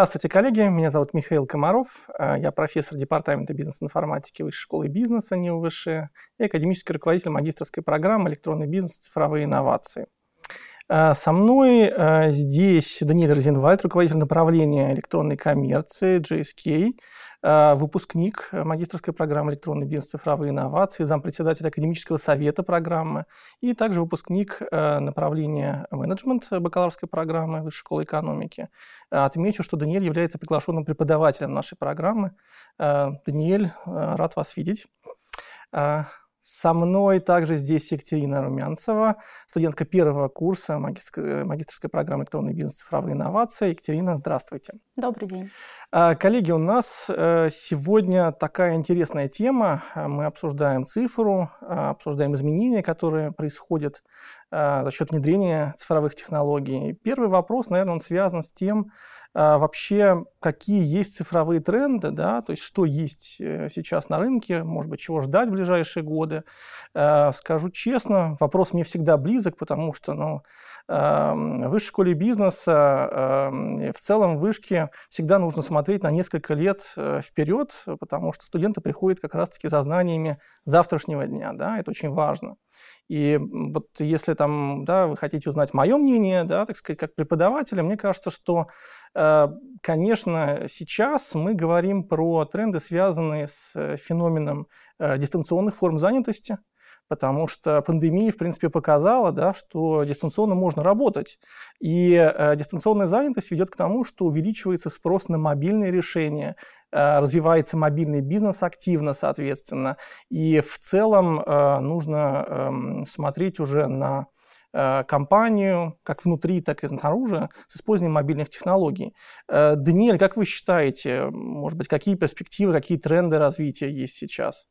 Здравствуйте, коллеги. Меня зовут Михаил Комаров. Э, я профессор Департамента бизнес-информатики Высшей школы бизнеса НИУ и академический руководитель магистрской программы «Электронный бизнес. Цифровые инновации». Э, со мной э, здесь Даниэль Розенвальд, руководитель направления электронной коммерции GSK, выпускник магистрской программы «Электронный бизнес. Цифровые инновации», зампредседатель академического совета программы и также выпускник направления менеджмент бакалаврской программы Высшей школы экономики. Отмечу, что Даниэль является приглашенным преподавателем нашей программы. Даниэль, рад вас видеть. Со мной также здесь Екатерина Румянцева, студентка первого курса магистрской, магистрской программы «Электронный бизнес. Цифровые инновации». Екатерина, здравствуйте. Добрый день. А, коллеги, у нас э, сегодня такая интересная тема. Мы обсуждаем цифру, а, обсуждаем изменения, которые происходят а, за счет внедрения цифровых технологий. Первый вопрос, наверное, он связан с тем, а, вообще, какие есть цифровые тренды, да, то есть что есть э, сейчас на рынке, может быть, чего ждать в ближайшие годы. А, скажу честно, вопрос мне всегда близок, потому что, ну, в высшей школе бизнеса, в целом в вышке всегда нужно смотреть на несколько лет э, вперед, потому что студенты приходят как раз-таки за знаниями завтрашнего дня, да, это очень важно. И вот если там, да, вы хотите узнать мое мнение, да, так сказать, как преподавателя, мне кажется, что, э, конечно, сейчас мы говорим про тренды, связанные с э, феноменом э, дистанционных форм занятости, потому что пандемия, в принципе, показала, да, что дистанционно можно работать. И э, дистанционная занятость ведет к тому, что увеличивается спрос на мобильные решения, э, развивается мобильный бизнес активно, соответственно. И в целом э, нужно э, смотреть уже на э, компанию, как внутри, так и снаружи, с использованием мобильных технологий. Э, Даниэль, как вы считаете, может быть, какие перспективы, какие тренды развития есть сейчас?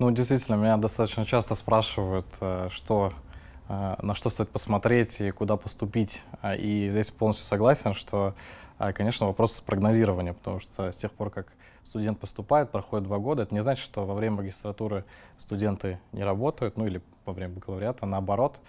Ну, действительно, меня достаточно часто спрашивают, э, что, э, на что стоит посмотреть и куда поступить. А, и здесь полностью согласен, что, э, конечно, вопрос прогнозирования, потому что с тех пор, как студент поступает, проходит два года, это не значит, что во время магистратуры студенты не работают, ну или во время бакалавриата, наоборот,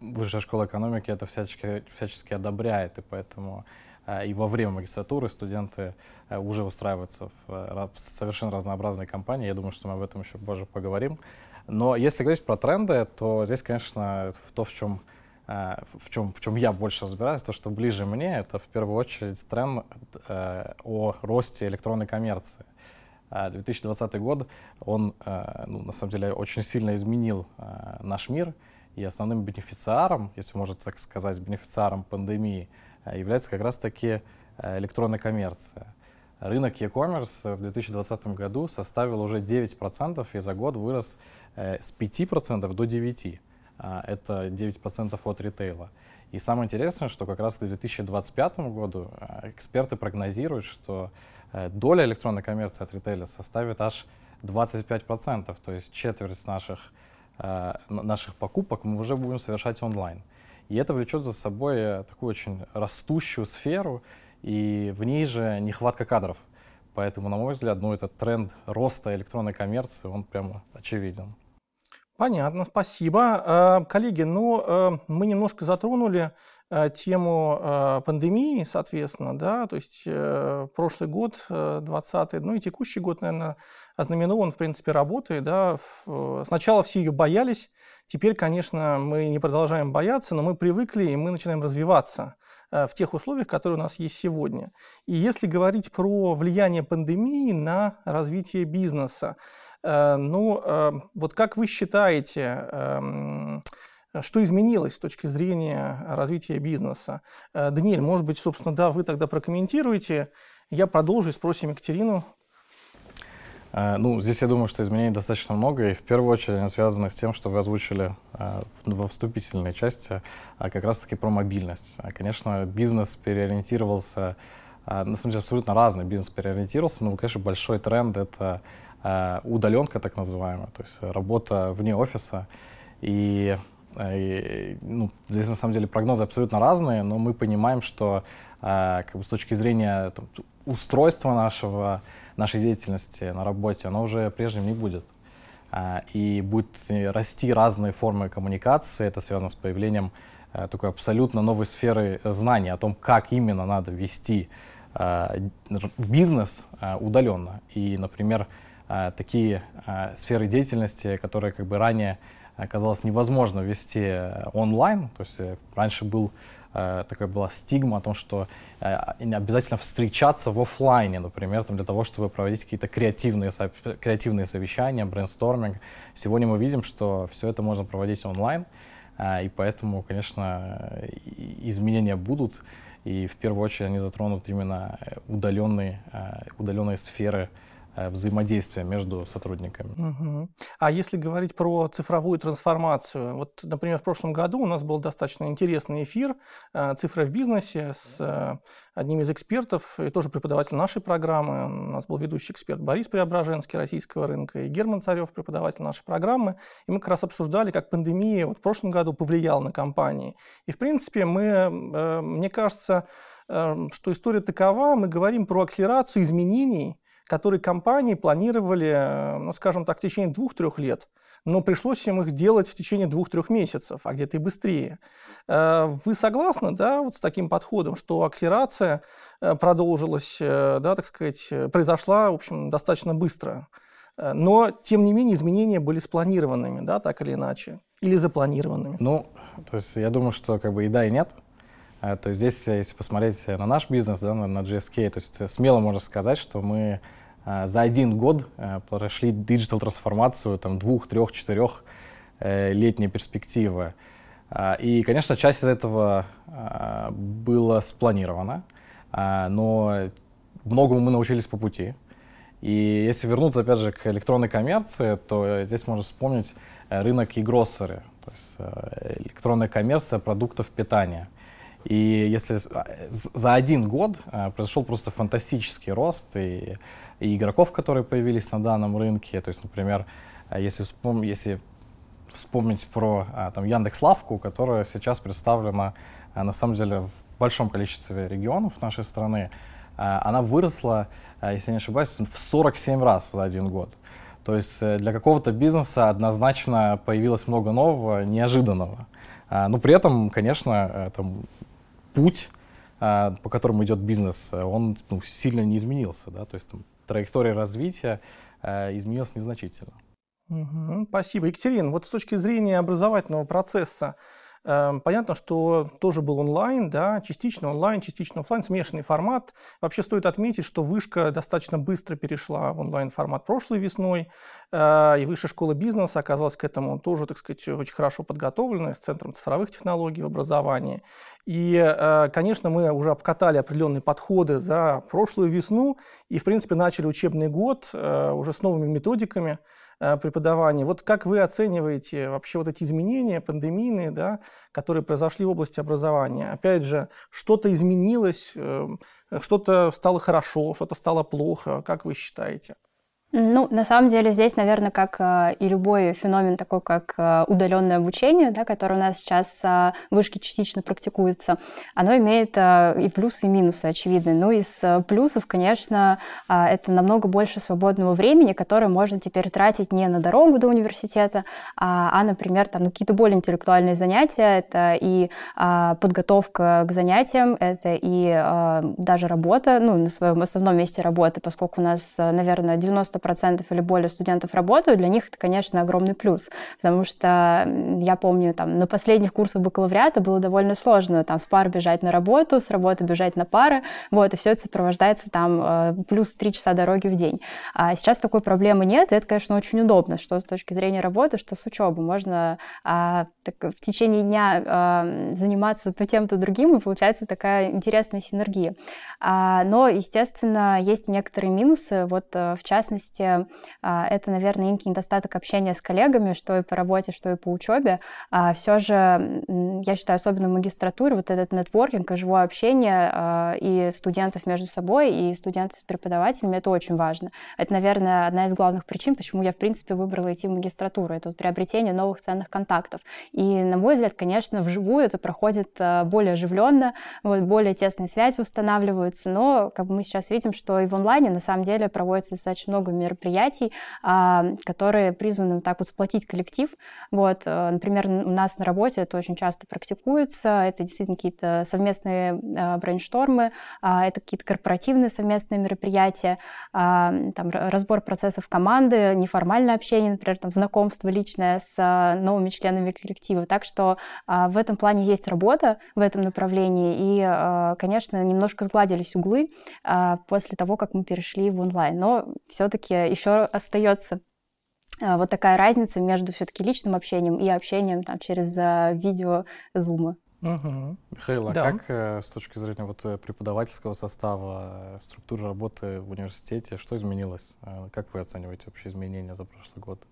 Высшая школа экономики это всячески, всячески одобряет, и поэтому Э, и во время магистратуры студенты э, уже устраиваются в э, совершенно разнообразные компании. Я думаю, что мы об этом еще позже поговорим. Но если говорить про тренды, то здесь, конечно, то, в чем, в чем, в чем я больше разбираюсь, то, что ближе мне, это в первую очередь тренд о росте электронной коммерции. 2020 год, он, ну, на самом деле, очень сильно изменил наш мир, и основным бенефициаром, если можно так сказать, бенефициаром пандемии – Э, является как раз-таки э, электронная коммерция. Рынок e-commerce в 2020 году составил уже 9% и за год вырос э, с 5% до 9%. А, это 9% от ритейла. И самое интересное, что как раз к 2025 году эксперты прогнозируют, что доля электронной коммерции от ритейля составит аж 25%, то есть четверть наших, наших покупок мы уже будем совершать онлайн. И это влечет за собой э, такую очень растущую сферу, и в ней же нехватка кадров. Поэтому, на мой взгляд, ну, этот тренд роста электронной коммерции, он прямо очевиден. Понятно, спасибо. Э, коллеги, ну, э, мы немножко затронули тему пандемии, соответственно, да, то есть прошлый год, 20 ну и текущий год, наверное, ознаменован, в принципе, работой, да. Сначала все ее боялись, теперь, конечно, мы не продолжаем бояться, но мы привыкли, и мы начинаем развиваться в тех условиях, которые у нас есть сегодня. И если говорить про влияние пандемии на развитие бизнеса, Э, ну, э, вот как вы считаете, эм, что изменилось с точки зрения развития бизнеса? Э, Даниэль, может быть, собственно, да, вы тогда прокомментируете. Я продолжу и спросим Екатерину. Ну, здесь я думаю, что изменений достаточно много, и в первую очередь они связаны с тем, что вы озвучили во вступительной части как раз-таки про мобильность. Конечно, бизнес переориентировался, на самом деле абсолютно разный бизнес переориентировался, но, конечно, большой тренд — это Э, удаленка так называемая, то есть работа вне офиса. И, э, и ну, здесь на самом деле прогнозы абсолютно разные, но мы понимаем, что э, как бы с точки зрения там, устройства нашего, нашей деятельности на работе, оно уже прежним не будет. И будет расти разные формы коммуникации, это связано с появлением такой абсолютно новой сферы знаний о том, как именно надо вести бизнес удаленно. И, например, такие сферы деятельности, которые как бы ранее оказалось невозможно вести онлайн, то есть раньше был э, такая была стигма о том, что э, обязательно встречаться в офлайне, например, там, для того, чтобы проводить какие-то креативные, креативные совещания, брейнсторминг. Сегодня мы видим, что все это можно проводить онлайн, э, и поэтому, конечно, изменения будут, и в первую очередь они затронут именно удаленные, э, удаленные сферы Э, взаимодействия между сотрудниками. Угу. А если говорить про цифровую трансформацию, вот, например, в прошлом году у нас был достаточно интересный эфир э, «Цифра в бизнесе» с э, одним из экспертов, и тоже преподаватель нашей программы. У нас был ведущий эксперт Борис Преображенский российского рынка и Герман Царев, преподаватель нашей программы. И мы как раз обсуждали, как пандемия вот в прошлом году повлияла на компании. И, в принципе, мы, мне кажется, что история такова, мы говорим про акселерацию изменений, которые компании планировали, э, ну, скажем так, в течение двух-трех лет. Но пришлось им их делать в течение двух-трех месяцев, а где-то и быстрее. Э, вы согласны, да, вот с таким подходом, что акселерация э, продолжилась, да, так сказать, произошла, в общем, достаточно быстро? Но, тем не менее, изменения были спланированными, да, так или иначе, или запланированными. Ну, то есть я думаю, что как бы и да, и нет. То есть здесь, если посмотреть на наш бизнес, да, на GSK, то есть смело можно сказать, что мы за один год прошли digital трансформацию там двух, трех, четырех э, летней перспективы. И, конечно, часть из этого было спланировано, но многому мы научились по пути. И если вернуться, опять же, к электронной коммерции, то здесь можно вспомнить э, рынок и гроссеры, то есть э, электронная коммерция продуктов питания. И если за один год произошел просто фантастический рост, и и игроков, которые появились на данном рынке. То есть, например, э, если, вспом если вспомнить про а, там, Яндекс Лавку, которая сейчас представлена а, на самом деле в большом количестве регионов нашей страны, а, она выросла, если не ошибаюсь, в 47 раз за один год. То есть э, для какого-то бизнеса однозначно появилось много нового, неожиданного. Но при этом, конечно, там, путь, по которому идет бизнес, он ну, сильно не изменился. Да? То есть там, траектория развития э, изменилась незначительно. Угу, спасибо. Екатерина, вот с точки зрения образовательного процесса, понятно, что тоже был онлайн, да, частично онлайн, частично офлайн, смешанный формат. Вообще стоит отметить, что вышка достаточно быстро перешла в онлайн-формат прошлой весной, э, и Высшая школа бизнеса оказалась к этому тоже, так сказать, очень хорошо подготовленной, с Центром цифровых технологий в образовании. И, э, конечно, мы уже обкатали определенные подходы за прошлую весну, и, в принципе, начали учебный год э, уже с новыми методиками, преподавания. Вот как вы оцениваете вообще вот эти изменения пандемийные, да, которые произошли в области образования? Опять же, что-то изменилось, эм, что-то стало хорошо, что-то стало плохо, как вы считаете? Ну, на самом деле здесь, наверное, как э, и любой феномен, такой как э, удаленное обучение, да, которое у нас сейчас э, в вышке частично практикуется, оно имеет и плюсы, и минусы очевидные. Ну, из плюсов, конечно, это намного больше свободного времени, которое можно теперь тратить не на дорогу до университета, а, а например, там, ну, какие-то более интеллектуальные занятия, это и подготовка к занятиям, это и даже работа, ну, на своем основном месте работы, поскольку у нас, наверное, 90 90% или более студентов работают, для них это, конечно, огромный плюс, потому что я помню, там, на последних курсах бакалавриата было довольно сложно там с пар бежать на работу, с работы бежать на пары, вот, и все это сопровождается там э, плюс 3 часа дороги в день. А сейчас такой проблемы нет, и это, конечно, очень удобно, что с точки зрения работы, что с учебы. Можно а, так, в течение дня а, заниматься то тем, то другим, и получается такая интересная синергия. А, но, естественно, есть некоторые минусы, вот э, в частности, части а, это, наверное, некий недостаток общения с коллегами, что и по работе, что и по учебе. А все же, я считаю, особенно в магистратуре, вот этот нетворкинг живое общение а, и студентов между собой, и студентов с преподавателями, это очень важно. Это, наверное, одна из главных причин, почему я, в принципе, выбрала идти в магистратуру. Это вот приобретение новых ценных контактов. И, на мой взгляд, конечно, вживую это проходит более оживленно, вот, более тесные связи устанавливаются, но как мы сейчас видим, что и в онлайне на самом деле проводится достаточно много мероприятий, а, которые призваны вот так вот сплотить коллектив. Вот, э, например, у нас на работе это очень часто практикуется, это действительно какие-то совместные а, брейнштормы, а, это какие-то корпоративные совместные мероприятия, там, разбор процессов команды, неформальное общение, например, там, знакомство личное с новыми членами коллектива. Так что в этом плане есть работа в этом направлении, и, конечно, немножко сгладились углы после того, как мы перешли в онлайн. Но все-таки еще остается а, вот такая разница между все-таки личным общением и общением там, через а, видео зума. Угу. Михаил, а да. как э, с точки зрения вот, э, преподавательского состава, структуры работы в университете, что изменилось? Э, как вы оцениваете вообще изменения за прошлый год?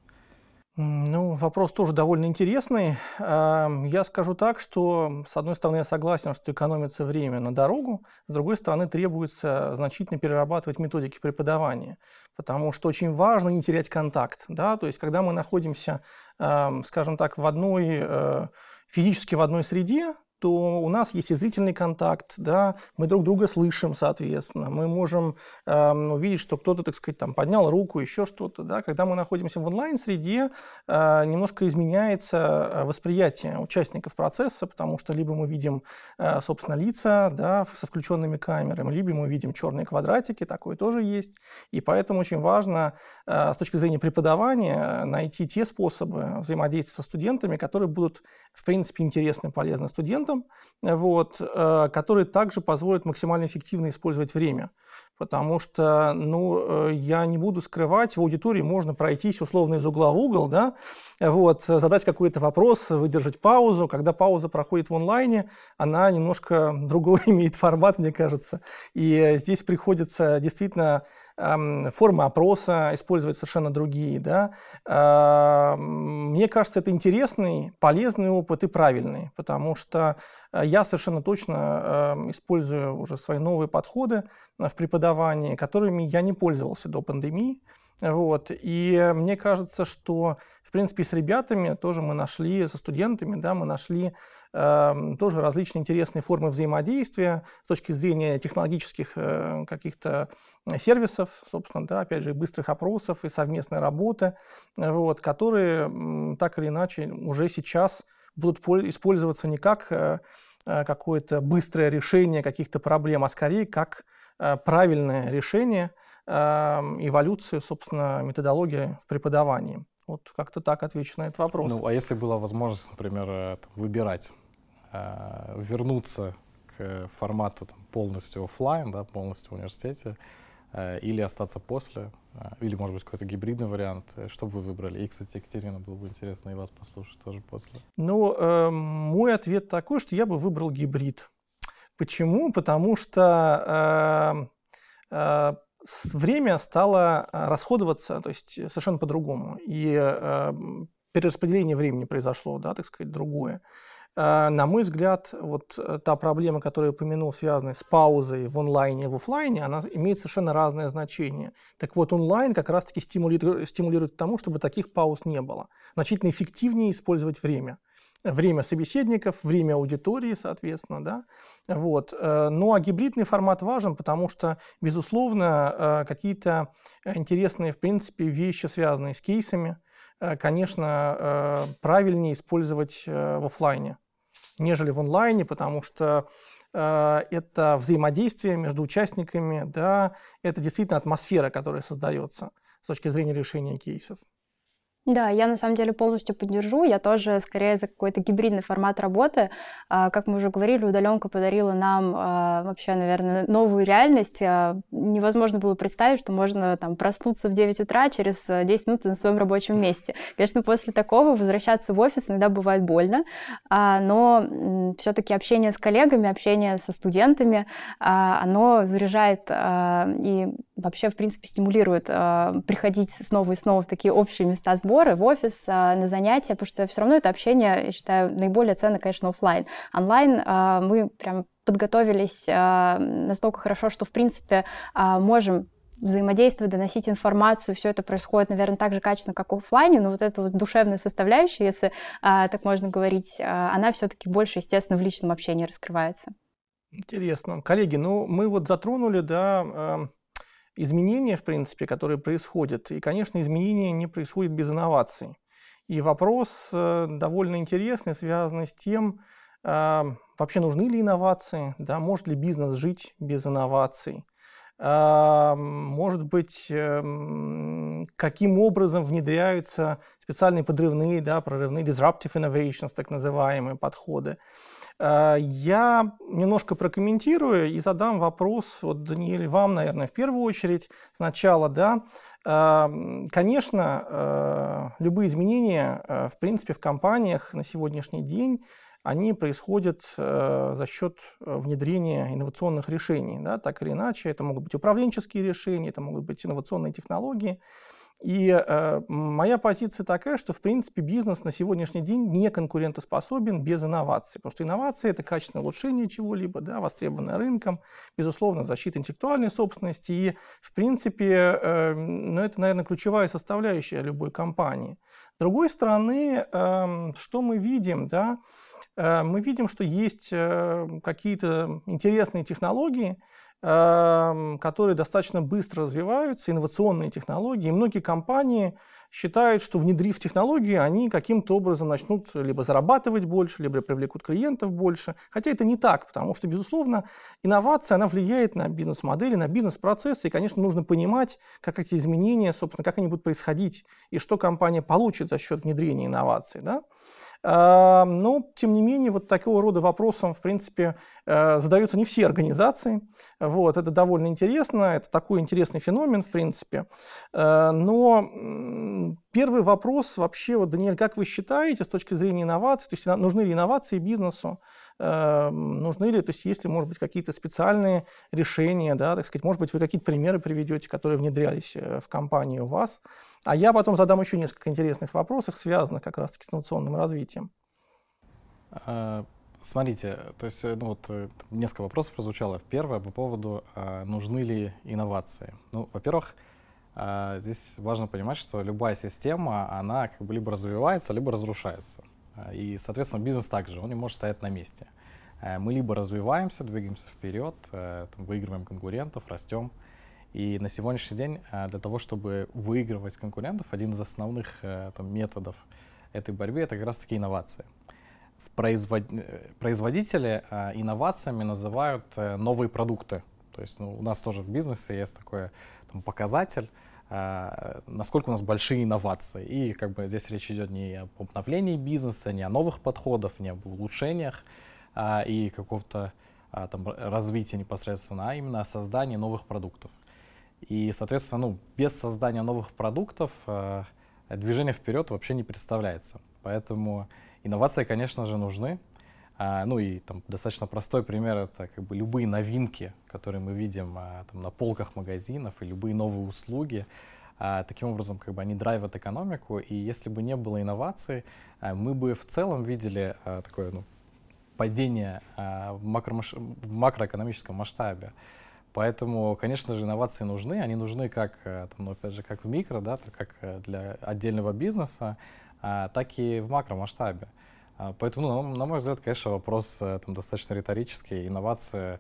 Ну, вопрос тоже довольно интересный. Я скажу так, что, с одной стороны, я согласен, что экономится время на дорогу, с другой стороны, требуется значительно перерабатывать методики преподавания, потому что очень важно не терять контакт. Да? То есть, когда мы находимся, скажем так, в одной э, физически в одной среде, то у нас есть и зрительный контакт, да, мы друг друга слышим, соответственно, мы можем э, увидеть, что кто-то, так сказать, там поднял руку, еще что-то, да, когда мы находимся в онлайн-среде, э, немножко изменяется э, восприятие участников процесса, потому что либо мы видим, э, собственно, лица, да, со включенными камерами, либо мы видим черные квадратики, такое тоже есть, и поэтому очень важно э, с точки зрения преподавания найти те способы взаимодействия со студентами, которые будут, в принципе, интересны и полезны студентам, инструментом, вот, э, который также позволит максимально эффективно использовать время. Потому что, ну, э, я не буду скрывать, в аудитории можно пройтись условно из угла в угол, да, вот, задать какой-то вопрос, выдержать паузу. Когда пауза проходит в онлайне, она немножко другой имеет формат, мне кажется. И здесь приходится действительно формы опроса использовать совершенно другие. Да? Мне кажется, это интересный, полезный опыт и правильный, потому что э, я совершенно точно использую уже свои новые подходы в преподавании, которыми я не пользовался до пандемии. Вот. И мне кажется, что, в принципе, с ребятами тоже мы нашли, со студентами, да, мы нашли тоже различные интересные формы взаимодействия с точки зрения технологических э, каких-то сервисов, собственно, да, опять же, быстрых опросов и совместной работы, вот, которые э, так или иначе уже сейчас будут использоваться не как э, э, какое-то быстрое решение каких-то проблем, а скорее как э, правильное решение – эволюции, собственно, методологии в преподавании. Вот как-то так отвечу на этот вопрос. Ну, а если была возможность, например, э, выбирать, э, вернуться к формату там, полностью офлайн, да, полностью в университете, э, или остаться после, э, или, может быть, какой-то гибридный вариант, э, что бы вы выбрали? И, кстати, Екатерина, было бы интересно и вас послушать тоже после. Ну, э, мой ответ такой, что я бы выбрал гибрид. Почему? Потому что э, э, время стало расходоваться, то есть совершенно по-другому. И э, перераспределение времени произошло, да, так сказать, другое. Э, на мой взгляд, вот э, та проблема, которую я упомянул, связанная с паузой в онлайне и в офлайне, она имеет совершенно разное значение. Так вот, онлайн как раз-таки стимулирует, стимулирует к тому, чтобы таких пауз не было. Значительно эффективнее использовать время время собеседников, время аудитории, соответственно, да, вот. Э, ну, а гибридный формат важен, потому что, безусловно, э, какие-то интересные, в принципе, вещи, связанные с кейсами, э, конечно, правильнее использовать в офлайне, нежели в онлайне, потому что это взаимодействие между участниками, да, это действительно атмосфера, которая создается с точки зрения решения кейсов. Да, я на самом деле полностью поддержу. Я тоже скорее за какой-то гибридный формат работы. А, как мы уже говорили, удаленка подарила нам а, вообще, наверное, новую реальность. А, невозможно было представить, что можно там проснуться в 9 утра через 10 минут на своем рабочем месте. Конечно, после такого возвращаться в офис иногда бывает больно, но все-таки общение с коллегами, общение со студентами, оно заряжает и вообще, в принципе, стимулирует приходить снова и снова в такие общие места сбора в офис, а, на занятия, потому что все равно это общение, я считаю, наиболее ценно, конечно, офлайн. Онлайн а, мы прям подготовились а, настолько хорошо, что, в принципе, можем взаимодействовать, доносить информацию, все это происходит, наверное, так же качественно, как в офлайне, но вот эта вот душевная составляющая, если а, так можно говорить, а, она все-таки больше, естественно, в личном общении раскрывается. Интересно. Коллеги, ну мы вот затронули, да, изменения, в принципе, которые происходят. И, конечно, изменения не происходят без инноваций. И вопрос э, довольно интересный, связанный с тем, э, вообще нужны ли инновации, да, может ли бизнес жить без инноваций, э, может быть, каким образом внедряются специальные подрывные, да, прорывные disruptive innovations, так называемые подходы. Э, я немножко прокомментирую и задам вопрос, вот, Даниэль, вам, наверное, в первую очередь сначала, да. Эм, конечно, э, любые изменения, в принципе, в компаниях на сегодняшний день, они происходят за счет внедрения инновационных решений, да, так или иначе. Это могут быть управленческие решения, это могут быть инновационные технологии. И э, моя позиция такая, что, в принципе, бизнес на сегодняшний день не конкурентоспособен без инноваций. Потому что инновации – это качественное улучшение чего-либо, да, востребованное рынком, безусловно, защита интеллектуальной собственности. И, в принципе, э, ну, это, наверное, ключевая составляющая любой компании. С другой стороны, э, что мы видим, да, э, мы видим, что есть э, какие-то интересные технологии, которые достаточно быстро развиваются, инновационные технологии. И многие компании считают, что внедрив технологии, они каким-то образом начнут либо зарабатывать больше, либо привлекут клиентов больше. Хотя это не так, потому что, безусловно, инновация, она влияет на бизнес-модели, на бизнес-процессы. И, конечно, нужно понимать, как эти изменения, собственно, как они будут происходить, и что компания получит за счет внедрения инноваций. Да? А, но, тем не менее, вот такого рода вопросом, в принципе, э, задаются не все организации. Вот, это довольно интересно, это такой интересный феномен, в принципе. Э, но первый вопрос вообще, вот, Даниэль, как вы считаете с точки зрения инноваций, то есть нужны ли инновации бизнесу, э, нужны ли, то есть есть ли, может быть, какие-то специальные решения, да, так сказать, может быть, вы какие-то примеры приведете, которые внедрялись в компании у вас, а я потом задам еще несколько интересных вопросов, связанных как раз-таки с инновационным развитием. А, смотрите, то есть ну, вот, э, несколько вопросов прозвучало. Первое по поводу, а, нужны ли инновации. Ну, во-первых, здесь важно понимать, что любая система, она как бы либо развивается, либо разрушается. И, соответственно, бизнес также, он не может стоять на месте. Мы либо развиваемся, двигаемся вперед, э, выигрываем конкурентов, растем, и на сегодняшний день для того, чтобы выигрывать конкурентов, один из основных э, там, методов этой борьбы — это как раз-таки инновации. Э, производители инновациями называют новые продукты. То есть ну, у нас тоже в бизнесе есть такой там, показатель, насколько у нас большие инновации. И как бы здесь речь идет не об обновлении бизнеса, не о новых подходах, не об улучшениях и какого-то там развития непосредственно, а именно о создании новых продуктов. И, соответственно, ну, без создания новых продуктов э, движение вперед вообще не представляется. Поэтому инновации, конечно же, нужны. А, ну и там достаточно простой пример это как бы любые новинки, которые мы видим а, там, на полках магазинов и любые новые услуги. А, таким образом, как бы они драйвят экономику. И если бы не было инноваций, а, мы бы в целом видели а, такое ну, падение а, в, макромаш... в макроэкономическом масштабе. Поэтому, конечно же, инновации нужны. Они нужны как, э, там, ну, опять же, как в микро, да, как э, для отдельного бизнеса, а, так и в макромасштабе. А, поэтому, ну, на мой взгляд, конечно, вопрос э, там, достаточно риторический. Инновации,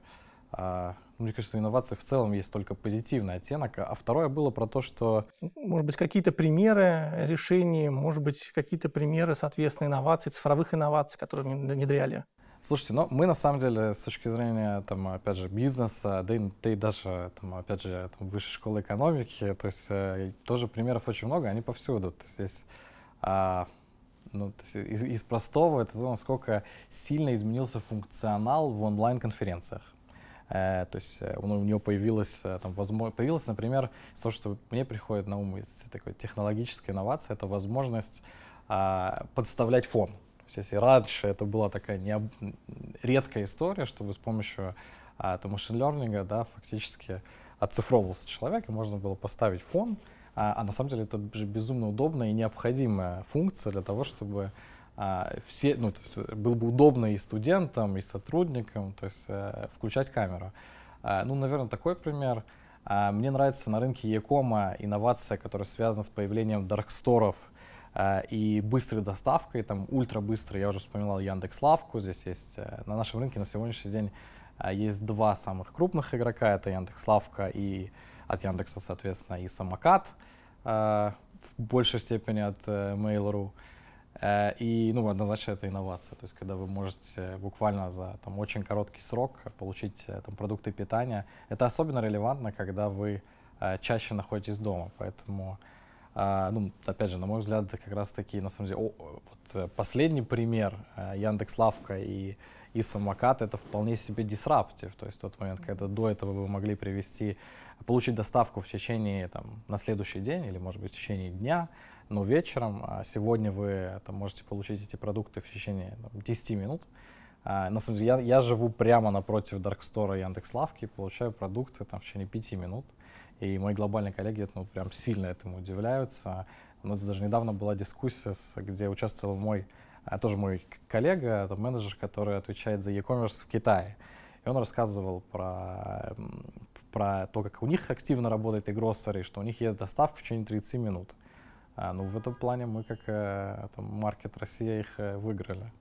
а, мне кажется, инновации в целом есть только позитивный оттенок. А второе было про то, что... Может быть, какие-то примеры решений, может быть, какие-то примеры, соответственно, инноваций, цифровых инноваций, которые внедряли? Слушайте, ну мы на самом деле с точки зрения, там, опять же, бизнеса, да и, да и даже, там, опять же, там, высшей школы экономики, то есть э, тоже примеров очень много, они повсюду. То есть здесь, а, ну, то есть из, из простого это то, насколько сильно изменился функционал в онлайн-конференциях. Э, то есть э, у него появилась, э, там, возможно, появилась, например, то, что мне приходит на ум из такой технологической инновации, это возможность а, подставлять фон. Если раньше это была такая необ... редкая история, чтобы с помощью а, это машин learning, да, фактически оцифровывался человек, и можно было поставить фон, а, а на самом деле это же безумно удобная и необходимая функция для того, чтобы а, все, ну, то есть было бы удобно и студентам, и сотрудникам, то есть а, включать камеру. А, ну, наверное, такой пример. А, мне нравится на рынке e-com инновация, которая связана с появлением дарксторов, Э, и быстрой доставкой, там ультра быстрой, я уже вспоминал Яндекс Лавку, здесь есть э, на нашем рынке на сегодняшний день э, есть два самых крупных игрока, это Яндекс Лавка и от Яндекса, соответственно, и самокат в большей степени от Mail.ru. И, ну, однозначно это инновация. То есть, когда вы можете буквально за там, очень короткий срок получить там, продукты питания, это особенно релевантно, когда вы чаще находитесь дома. Поэтому а, ну, опять же, на мой взгляд, это как раз-таки, на самом деле, о, вот э, последний пример э, Яндекс Лавка и, и самокат, это вполне себе дисраптив. То есть тот момент, когда до этого вы могли привести, получить доставку в течение, там, на следующий день или, может быть, в течение дня, но вечером, а сегодня вы там, можете получить эти продукты в течение там, 10 минут. А, на самом деле, я, я живу прямо напротив Даркстора Яндекс Лавки, получаю продукты там, в течение 5 минут. И мои глобальные коллеги ну, прям сильно этому удивляются. У нас даже недавно была дискуссия, где участвовал мой, а, тоже мой коллега, это менеджер, который отвечает за e-commerce в Китае. И он рассказывал про, про то, как у них активно работает и гроссери, что у них есть доставка в течение 30 минут. А, ну, в этом плане мы, как э, маркет Россия, их э, выиграли.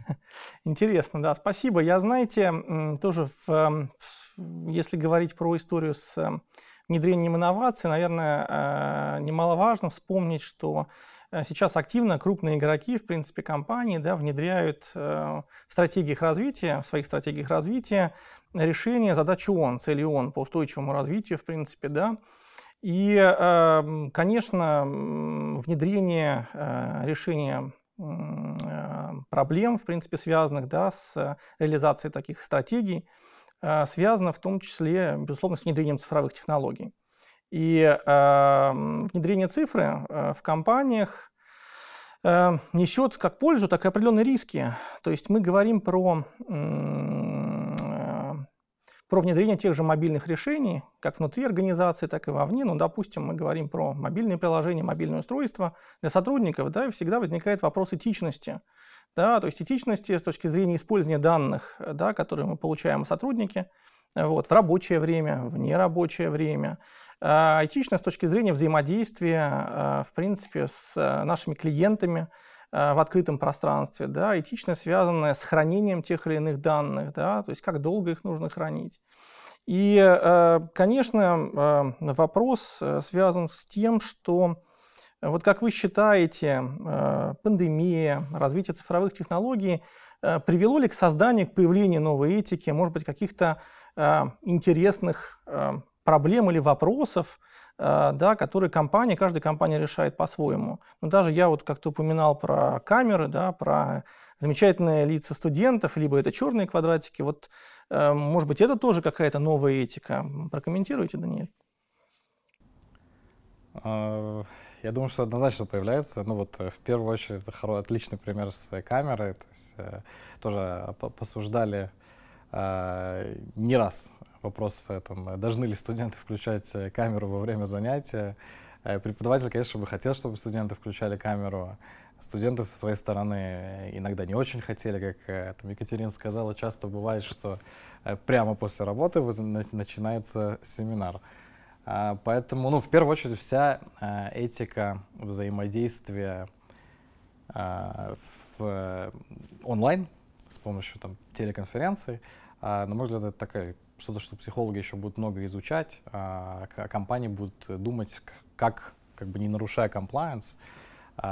Интересно, да, спасибо. Я, знаете, тоже, в, если говорить про историю с внедрением инноваций, наверное, э, немаловажно вспомнить, что э, сейчас активно крупные игроки, в принципе, компании, да, внедряют э, в стратегиях развития, в своих стратегиях развития решение задачи ООН, цели ООН по устойчивому развитию, в принципе, да. И, конечно, внедрение решения проблем, в принципе, связанных да, с реализацией таких стратегий, связано в том числе, безусловно, с внедрением цифровых технологий. И э, внедрение цифры э, в компаниях э, несет как пользу, так и определенные риски. То есть мы говорим про, э, про внедрение тех же мобильных решений, как внутри организации, так и вовне. Ну, допустим, мы говорим про мобильные приложения, мобильное устройство для сотрудников, да, всегда возникает вопрос этичности. Да, то есть этичности с точки зрения использования данных, да, которые мы получаем о сотруднике, вот, в рабочее время, в нерабочее время. А, этично с точки зрения взаимодействия, а, в принципе, с а, нашими клиентами в открытом пространстве. Да, этично связанная с хранением тех или иных данных, да, то есть как долго их нужно хранить. И, конечно, вопрос э, связан с тем, что вот как вы считаете, э, пандемия, развитие цифровых технологий э, привело ли к созданию, к появлению новой этики, может быть, каких-то э, интересных проблем или вопросов, да, которые компания, каждая компания решает по-своему. Но даже я вот как-то упоминал про камеры, да, про замечательные лица студентов, либо это черные квадратики. Вот, может быть, это тоже какая-то новая этика. Прокомментируйте, Даниэль. А, я думаю, что однозначно появляется. Ну вот э, в первую очередь это хоро- отличный пример с камерой. То есть э, тоже посуждали э, не раз вопрос, э, там, должны ли студенты включать э, камеру во время занятия. Э, преподаватель, конечно, бы хотел, чтобы студенты включали камеру. Студенты со своей стороны иногда не очень хотели, как там, Екатерина сказала, часто бывает, что прямо после работы начинается семинар. А, поэтому, ну, в первую очередь, вся а, этика взаимодействия а, в онлайн с помощью там, телеконференций, на мой взгляд, это такая что-то, что психологи еще будут много изучать, а компании будут думать, как, как бы не нарушая комплайенс,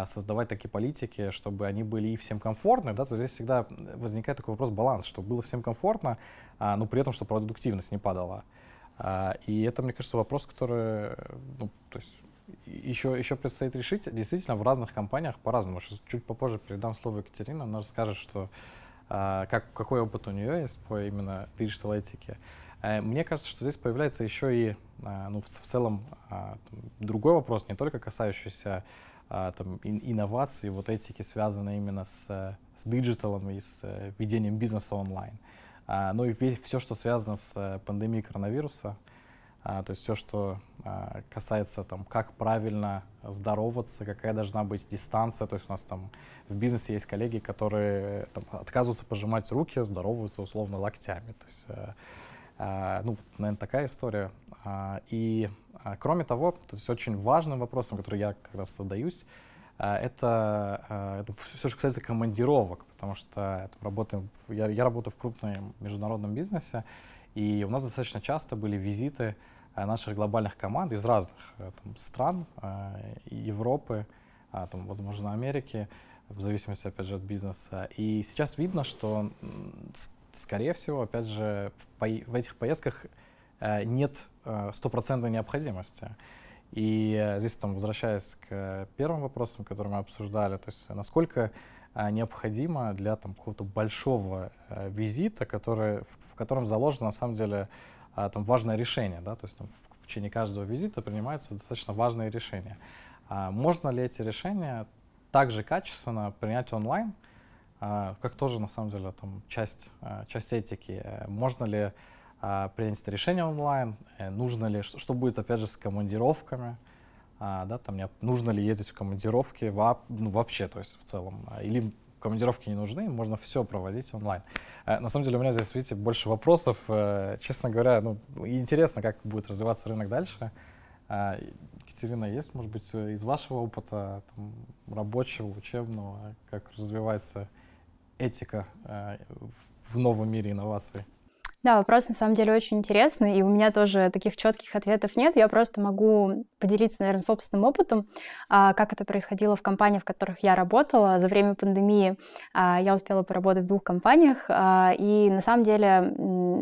создавать такие политики, чтобы они были и всем комфортны, да, то здесь всегда возникает такой вопрос баланс, чтобы было всем комфортно, но при этом, чтобы продуктивность не падала. А, и это, мне кажется, вопрос, который ну, то есть еще, еще предстоит решить. Действительно, в разных компаниях по-разному. Сейчас чуть попозже передам слово Екатерине, она расскажет, что, а, как, какой опыт у нее есть по именно digital этике. А, мне кажется, что здесь появляется еще и ну, в, в целом другой вопрос, не только касающийся там, инноваций, вот этики, связанной именно с, с digital ом и с э, ведением бизнеса онлайн. А, ну и все, что связано с э, пандемией коронавируса, а, то есть все, что а, касается там, как правильно здороваться, какая должна быть дистанция. То есть у нас там в бизнесе есть коллеги, которые там, отказываются пожимать руки, здороваются условно локтями. То есть, э, ну, наверное, такая история. И кроме того, то есть очень важным вопросом, который я как раз задаюсь, а, это, а, это все, что касается командировок, потому что работаем, я, я работаю в крупном международном бизнесе, и у нас достаточно часто были визиты наших глобальных команд из разных там, стран Европы, там, возможно, Америки, в зависимости, опять же, от бизнеса. И сейчас видно, что, скорее всего, опять же, в, в этих поездках нет стопроцентной необходимости. И здесь, там, возвращаясь к первым вопросам, которые мы обсуждали, то есть насколько необходимо для там, какого-то большого визита, который, котором заложено, на самом деле, там, важное решение, да, то есть там, в, течение каждого визита принимаются достаточно важные решения. А можно ли эти решения также качественно принять онлайн, а, как тоже на самом деле там часть, а, часть этики. Можно ли а, принять это решение онлайн, э, нужно ли, что, что будет опять же с командировками, да, там нужно ли ездить в командировки ну, вообще, то есть в целом, или командировки не нужны, можно все проводить онлайн. Э, на самом деле у меня здесь, видите, больше вопросов. Э, честно говоря, ну, интересно, как будет развиваться рынок дальше. Екатерина, есть, может быть, из вашего опыта там, рабочего, учебного, как развивается этика э, в новом мире инноваций? Да, вопрос на самом деле очень интересный, и у меня тоже таких четких ответов нет. Я просто могу поделиться, наверное, собственным опытом, а, как это происходило в компаниях, в которых я работала. За время пандемии а, я успела поработать в двух компаниях, а, и на самом деле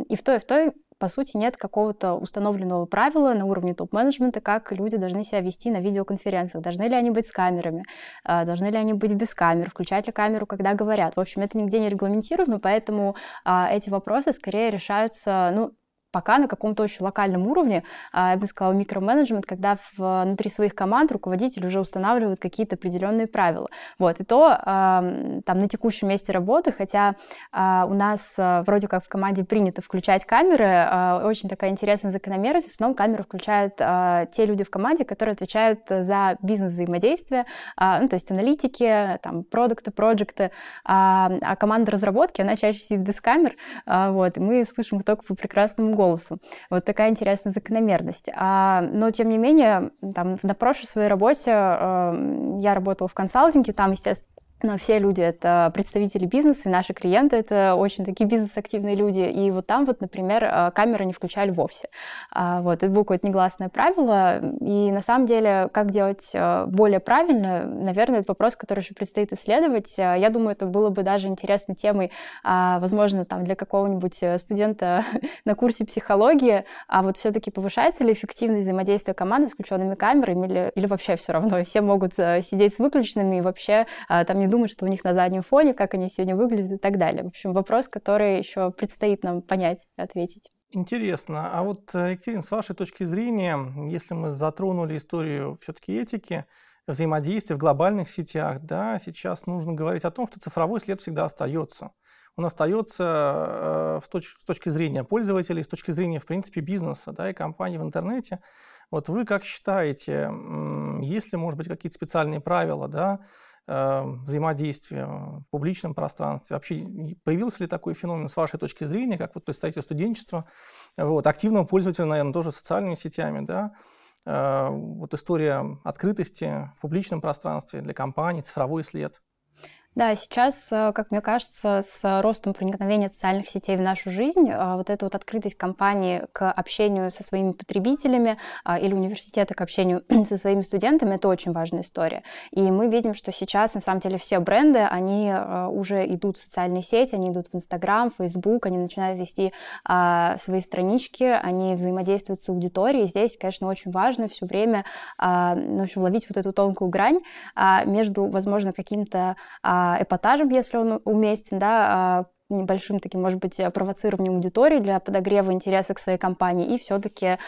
и в той, и в той по сути, нет какого-то установленного правила на уровне топ-менеджмента, как люди должны себя вести на видеоконференциях. Должны ли они быть с камерами, а, должны ли они быть без камер, включать ли камеру, когда говорят. В общем, это нигде не регламентируемо, поэтому а, эти вопросы скорее решаются, ну, пока на каком-то очень локальном уровне, а, я бы сказала, микроменеджмент, когда внутри своих команд руководитель уже устанавливает какие-то определенные правила. Вот, и то там на текущем месте работы, хотя а, у нас а, вроде как в команде принято включать камеры, очень такая интересная закономерность, в основном камеры включают те люди в команде, которые отвечают за бизнес-взаимодействие, ну, то есть аналитики, там, продукты, проекты, а команда разработки, она чаще сидит без камер, вот, и мы слышим только по прекрасному голосу. Вот такая интересная закономерность. А, но, тем не менее, там, на прошлой своей работе э, я работала в консалтинге, там, естественно, но все люди — это представители бизнеса, и наши клиенты — это очень такие бизнес-активные люди. И вот там вот, например, э, камеры не включали вовсе. А, вот, это было какое-то негласное правило. И на самом деле, как делать э, более правильно, наверное, это вопрос, который еще предстоит исследовать. Э, я думаю, это было бы даже интересной темой, а, возможно, там для какого-нибудь студента на курсе психологии. А вот все-таки повышается ли эффективность взаимодействия команды с включенными камерами или, или вообще все равно? Все могут сидеть с выключенными и вообще там не думать, что у них на заднем фоне, как они сегодня выглядят и так далее. В общем, вопрос, который еще предстоит нам понять ответить. Интересно. А вот, э, Екатерина, с вашей точки зрения, если мы затронули историю все-таки этики, взаимодействия в глобальных сетях, да, сейчас нужно говорить о том, что цифровой след всегда остается. Он остается э, с, точ- с точки зрения пользователей, с точки зрения, в принципе, бизнеса да, и компаний в интернете. Вот вы как считаете, есть ли, может быть, какие-то специальные правила, да, взаимодействия в публичном пространстве? Вообще появился ли такой феномен с вашей точки зрения, как вот представитель студенчества, вот, активного пользователя, наверное, тоже социальными сетями, да? Э, вот история открытости в публичном пространстве для компаний, цифровой след – да, сейчас, э, как мне кажется, с ростом проникновения социальных сетей в нашу жизнь, э, вот эта вот открытость компании к общению со своими потребителями а, или университета к общению со своими студентами, это очень важная история. И мы видим, что сейчас, на самом деле, все бренды, они э, уже идут в социальные сети, они идут в Инстаграм, Фейсбук, они начинают вести а, свои странички, они взаимодействуют с аудиторией. Здесь, конечно, очень важно все время а, ну, в общем, ловить вот эту тонкую грань между, возможно, каким-то эпатажем, если он уместен, да, а, небольшим таким, может быть, провоцированием аудитории для подогрева интереса к своей компании и все-таки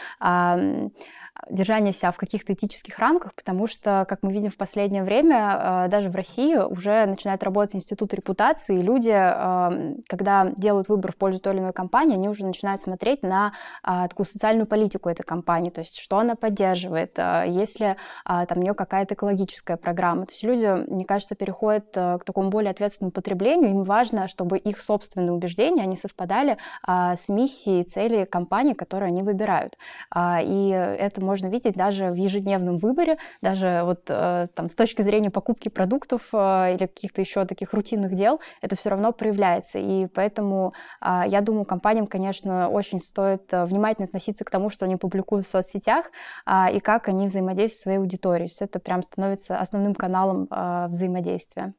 держание себя в каких-то этических рамках, потому что, как мы видим в последнее время, э, даже в России уже начинает работать институт репутации, и люди, э, когда делают выбор в пользу той или иной компании, они уже начинают смотреть на а, такую социальную политику этой компании, то есть что она поддерживает, э, есть ли а, там у нее какая-то экологическая программа. То есть люди, мне кажется, переходят к такому более ответственному потреблению, им важно, чтобы их собственные убеждения, они совпадали а, с миссией и целью компании, которую они выбирают. И это можно видеть даже в ежедневном выборе, даже вот э, там с точки зрения покупки продуктов э, или каких-то еще таких рутинных дел, это все равно проявляется. И поэтому э, я думаю, компаниям, конечно, очень стоит э, внимательно относиться к тому, что они публикуют в соцсетях э, и как они взаимодействуют с своей аудиторией. Все это прям становится основным каналом э, взаимодействия.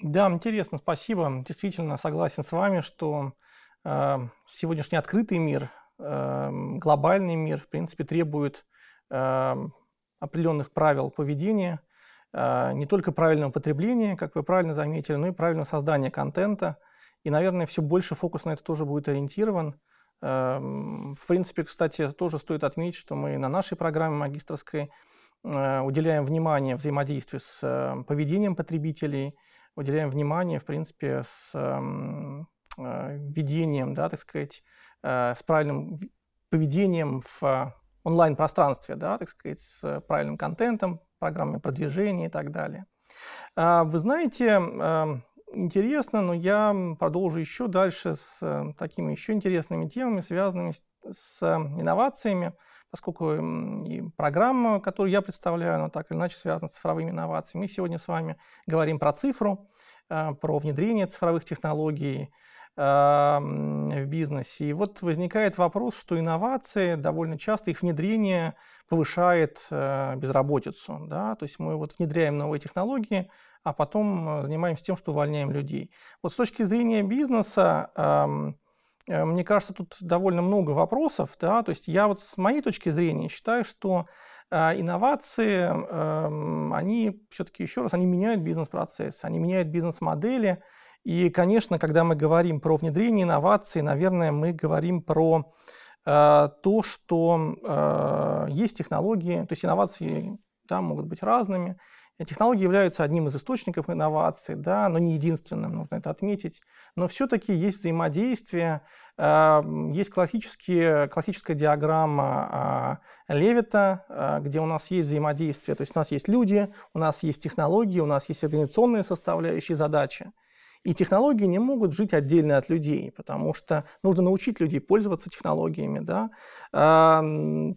Да, интересно, спасибо. Действительно согласен с вами, что э, сегодняшний открытый мир, э, глобальный мир, в принципе, требует определенных правил поведения, э, не только правильного потребления, как вы правильно заметили, но и правильного создания контента. И, наверное, все больше фокус на это тоже будет ориентирован. Э, в принципе, кстати, тоже стоит отметить, что мы на нашей программе магистрской э, уделяем внимание взаимодействию с э, поведением потребителей – уделяем внимание, в принципе, с эм, ведением, да, так сказать, с правильным поведением в онлайн-пространстве, да, так сказать, с правильным контентом, программами продвижения и так далее. А, вы знаете, эм, интересно, но я продолжу еще дальше с э, такими еще интересными темами, связанными с инновациями поскольку и программа, которую я представляю, она так или иначе связана с цифровыми инновациями. Мы сегодня с вами говорим про цифру, про внедрение цифровых технологий в бизнесе. И вот возникает вопрос, что инновации довольно часто, их внедрение повышает а, безработицу. Да? То есть мы вот внедряем новые технологии, а потом занимаемся тем, что увольняем людей. Вот с точки зрения бизнеса, Э, мне кажется, тут довольно много вопросов. Да? То есть я вот с моей точки зрения считаю, что инновации, они все-таки, еще раз, они меняют бизнес-процесс, они меняют бизнес-модели. И, конечно, когда мы говорим про внедрение инноваций, наверное, мы говорим про э, то, что есть технологии, то есть инновации да, могут быть разными, Технологии являются одним из источников инноваций, да, но не единственным, нужно это отметить. Но все-таки есть взаимодействие, есть классические, классическая диаграмма а, Левита, а, где у нас есть взаимодействие, то есть у нас есть люди, у нас есть технологии, у нас есть организационные составляющие задачи. И технологии не могут жить отдельно от людей, потому что нужно научить людей пользоваться технологиями. Да?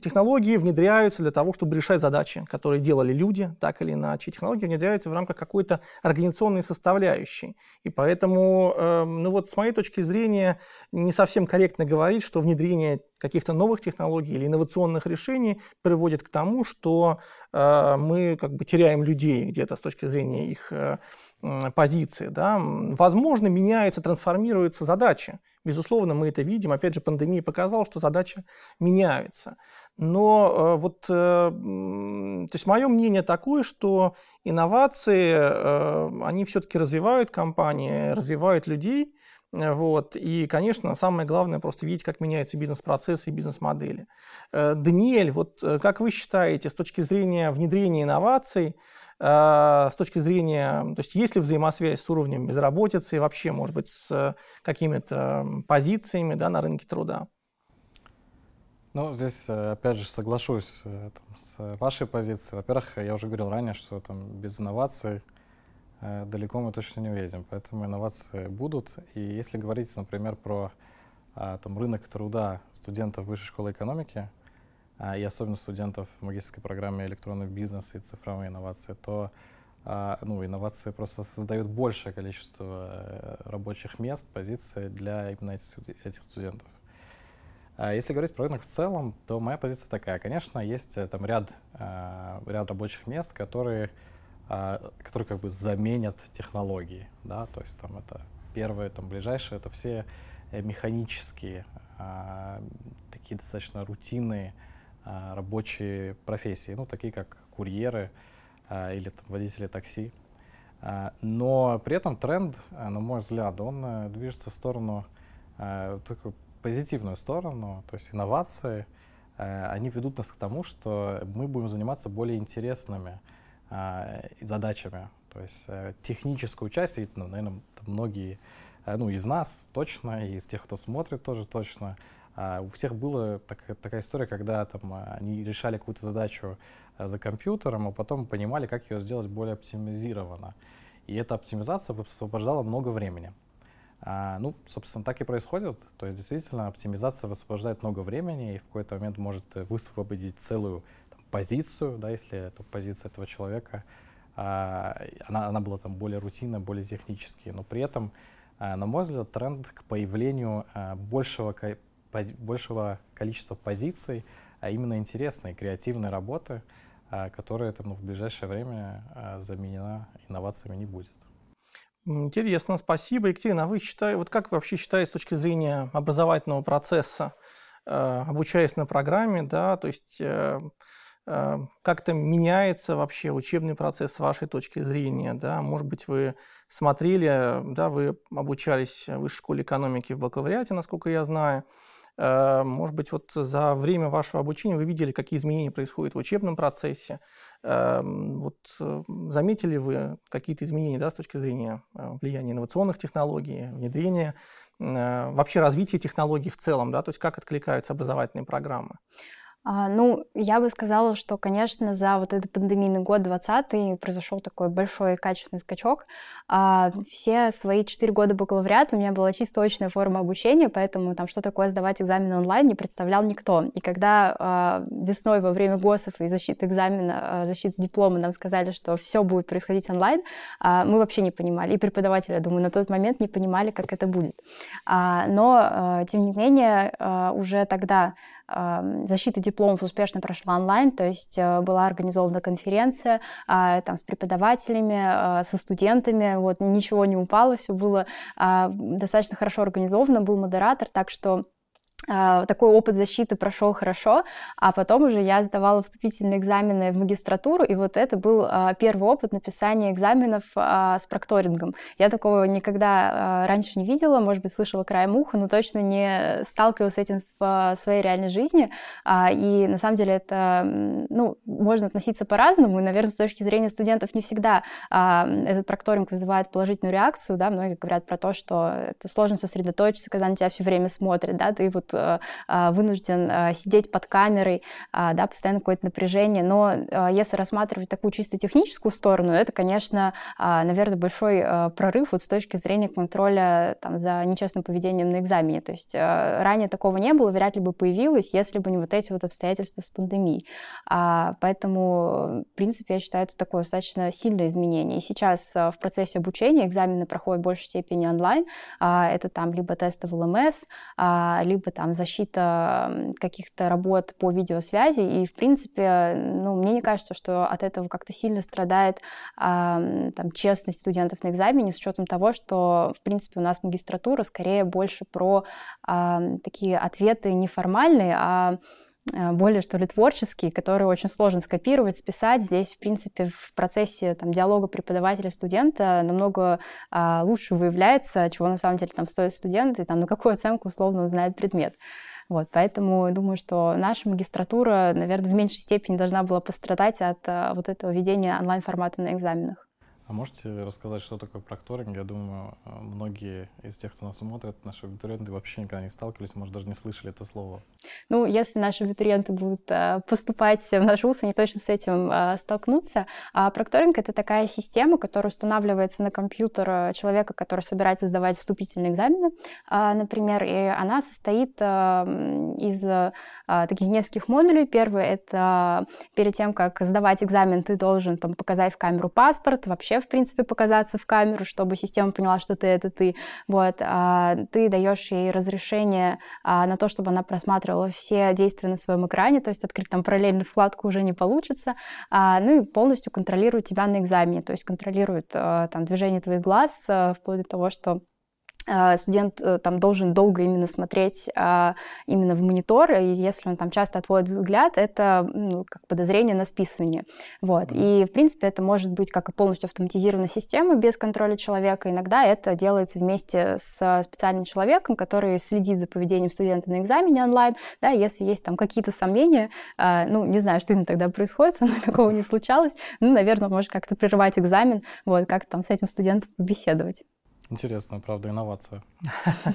Технологии внедряются для того, чтобы решать задачи, которые делали люди, так или иначе. Технологии внедряются в рамках какой-то организационной составляющей. И поэтому, эм, ну вот с моей точки зрения, не совсем корректно говорить, что внедрение каких-то новых технологий или инновационных решений приводит к тому, что э, мы как бы теряем людей где-то с точки зрения их э, позиции. Да. Возможно, меняется, трансформируются задачи. Безусловно, мы это видим. Опять же, пандемия показала, что задачи меняются. Но э, вот, э, то есть мое мнение такое, что инновации, э, они все-таки развивают компании, развивают людей, вот. И, конечно, самое главное просто видеть, как меняются бизнес-процессы и бизнес-модели. Даниэль, вот как вы считаете, с точки зрения внедрения инноваций, с точки зрения, то есть есть ли взаимосвязь с уровнем безработицы и вообще, может быть, с какими-то позициями да, на рынке труда? Ну, здесь, опять же, соглашусь там, с вашей позицией. Во-первых, я уже говорил ранее, что там без инноваций Э, далеко мы точно не уедем. Поэтому инновации будут. И если говорить, например, про а, там, рынок труда студентов Высшей школы экономики, а, и особенно студентов в магистрской программе электронный бизнес и цифровые инновации, то а, ну, инновации просто создают большее количество э, рабочих мест, позиций для именно этих студентов. Если говорить про рынок в целом, то моя позиция такая. Конечно, есть э, там ряд, ряд рабочих мест, которые а, которые как бы заменят технологии, да, то есть там это первое, там ближайшее, это все э, механические, а, такие достаточно рутинные а, рабочие профессии, ну, такие как курьеры или там, водители такси. Но при этом тренд, на мой взгляд, он э, движется в сторону, в такую позитивную сторону, то есть инновации, они ведут нас к тому, что мы будем заниматься более интересными а, задачами. То есть э, техническую часть, и, ну, наверное, многие, э, ну, из нас точно, и из тех, кто смотрит тоже точно, а, у всех была так, такая история, когда там они решали какую-то задачу э, за компьютером, а потом понимали, как ее сделать более оптимизированно. И эта оптимизация высвобождала много времени. А, ну, собственно, так и происходит. То есть, действительно, оптимизация высвобождает много времени и в какой-то момент может высвободить целую позицию, да, если это позиция этого человека, а, она, она была там более рутинная, более техническая, но при этом, а, на мой взгляд, тренд к появлению а, большего, большего количества позиций, а именно интересной, креативной работы, которая там, в ближайшее время заменена инновациями не будет. Интересно, спасибо. Екатерина, а вы считаете, вот как вы вообще считаете с точки зрения образовательного процесса, обучаясь на программе, да, то есть э, Эм, как-то меняется вообще учебный процесс с вашей точки зрения, да, может быть, вы смотрели, да, вы обучались в высшей школе экономики в бакалавриате, насколько я знаю, может быть, вот за время вашего обучения вы видели, какие изменения происходят в учебном процессе. Эм, вот э, заметили вы какие-то изменения да, с точки зрения э, влияния инновационных технологий, внедрения, э, вообще развития технологий в целом, да, то есть как откликаются образовательные программы? А, ну, я бы сказала, что, конечно, за вот этот пандемийный год 20 произошел такой большой качественный скачок. А, все свои четыре года бакалавриата у меня была чисто очная форма обучения, поэтому там что такое сдавать экзамены онлайн не представлял никто. И когда а, весной во время ГОСов и защиты экзамена, защиты диплома нам сказали, что все будет происходить онлайн, мы вообще не понимали. И преподаватели, я думаю, на тот момент не понимали, как это будет. Но, тем не менее, уже тогда защита дипломов успешно прошла онлайн, то есть э, была организована конференция а, там, с преподавателями, а, со студентами, вот, ничего не упало, все было а, достаточно хорошо организовано, был модератор, так что такой опыт защиты прошел хорошо, а потом уже я сдавала вступительные экзамены в магистратуру, и вот это был а, первый опыт написания экзаменов а, с прокторингом. Я такого никогда раньше не видела, может быть, слышала краем уха, но точно не сталкивалась с этим в своей реальной жизни. И на самом деле это, ну, можно относиться по-разному, и, наверное, с точки зрения студентов не всегда этот прокторинг вызывает положительную реакцию, да, многие говорят про то, что это сложно сосредоточиться, когда на тебя все время смотрят, да, ты вот Э, а, вынужден э, сидеть под камерой, а, да, постоянно какое-то напряжение. Но э, если рассматривать такую чисто техническую сторону, это, конечно, а, наверное, большой прорыв вот с точки зрения контроля там, за нечестным поведением на экзамене. То есть ранее такого не было, вряд ли бы появилось, если бы не вот эти вот обстоятельства с пандемией. Поэтому, в принципе, я считаю, это такое достаточно сильное изменение. И сейчас в процессе обучения экзамены проходят в большей степени онлайн. Это там либо тесты в ЛМС, либо там защита каких-то работ по видеосвязи, и, в принципе, ну, мне не кажется, что от этого как-то сильно страдает а, там, честность студентов на экзамене, с учетом того, что, в принципе, у нас магистратура скорее больше про а, такие ответы неформальные, а более, что ли, творческие, которые очень сложно скопировать, списать. Здесь, в принципе, в процессе там, диалога преподавателя-студента намного а, лучше выявляется, чего на самом деле там стоит студент, и там, на какую оценку условно знает предмет. Вот, поэтому думаю, что наша магистратура, наверное, в меньшей степени должна была пострадать от а, вот этого ведения онлайн-формата на экзаменах. А можете рассказать, что такое прокторинг? Я думаю, многие из тех, кто нас смотрит, наши абитуриенты вообще никогда не сталкивались, может, даже не слышали это слово. Ну, если наши абитуриенты будут э, поступать в наш вуз, они точно с этим э, столкнутся. А прокторинг — это такая система, которая устанавливается на компьютер человека, который собирается сдавать вступительные экзамены, например, и она состоит из таких нескольких модулей. Первый — это перед тем, как сдавать экзамен, ты должен там, показать в камеру паспорт, вообще в принципе, показаться в камеру, чтобы система поняла, что ты — это ты. Вот. А ты даешь ей разрешение а, на то, чтобы она просматривала все действия на своем экране, то есть открыть там параллельную вкладку уже не получится. А, ну и полностью контролирует тебя на экзамене, то есть контролирует там движение твоих глаз, вплоть до того, что студент э, там должен долго именно смотреть а, именно в монитор, и если он там часто отводит взгляд, это ну, как подозрение на списывание. Вот. И, в принципе, это может быть как и полностью автоматизированная система без контроля человека. Иногда это делается вместе с специальным человеком, который следит за поведением студента на экзамене онлайн. Да, если есть там какие-то сомнения, а, ну, не знаю, что именно тогда происходит, со мной такого не случалось, ну, наверное, может как-то прерывать экзамен, вот, как там с этим студентом побеседовать. Интересная, правда, инновация.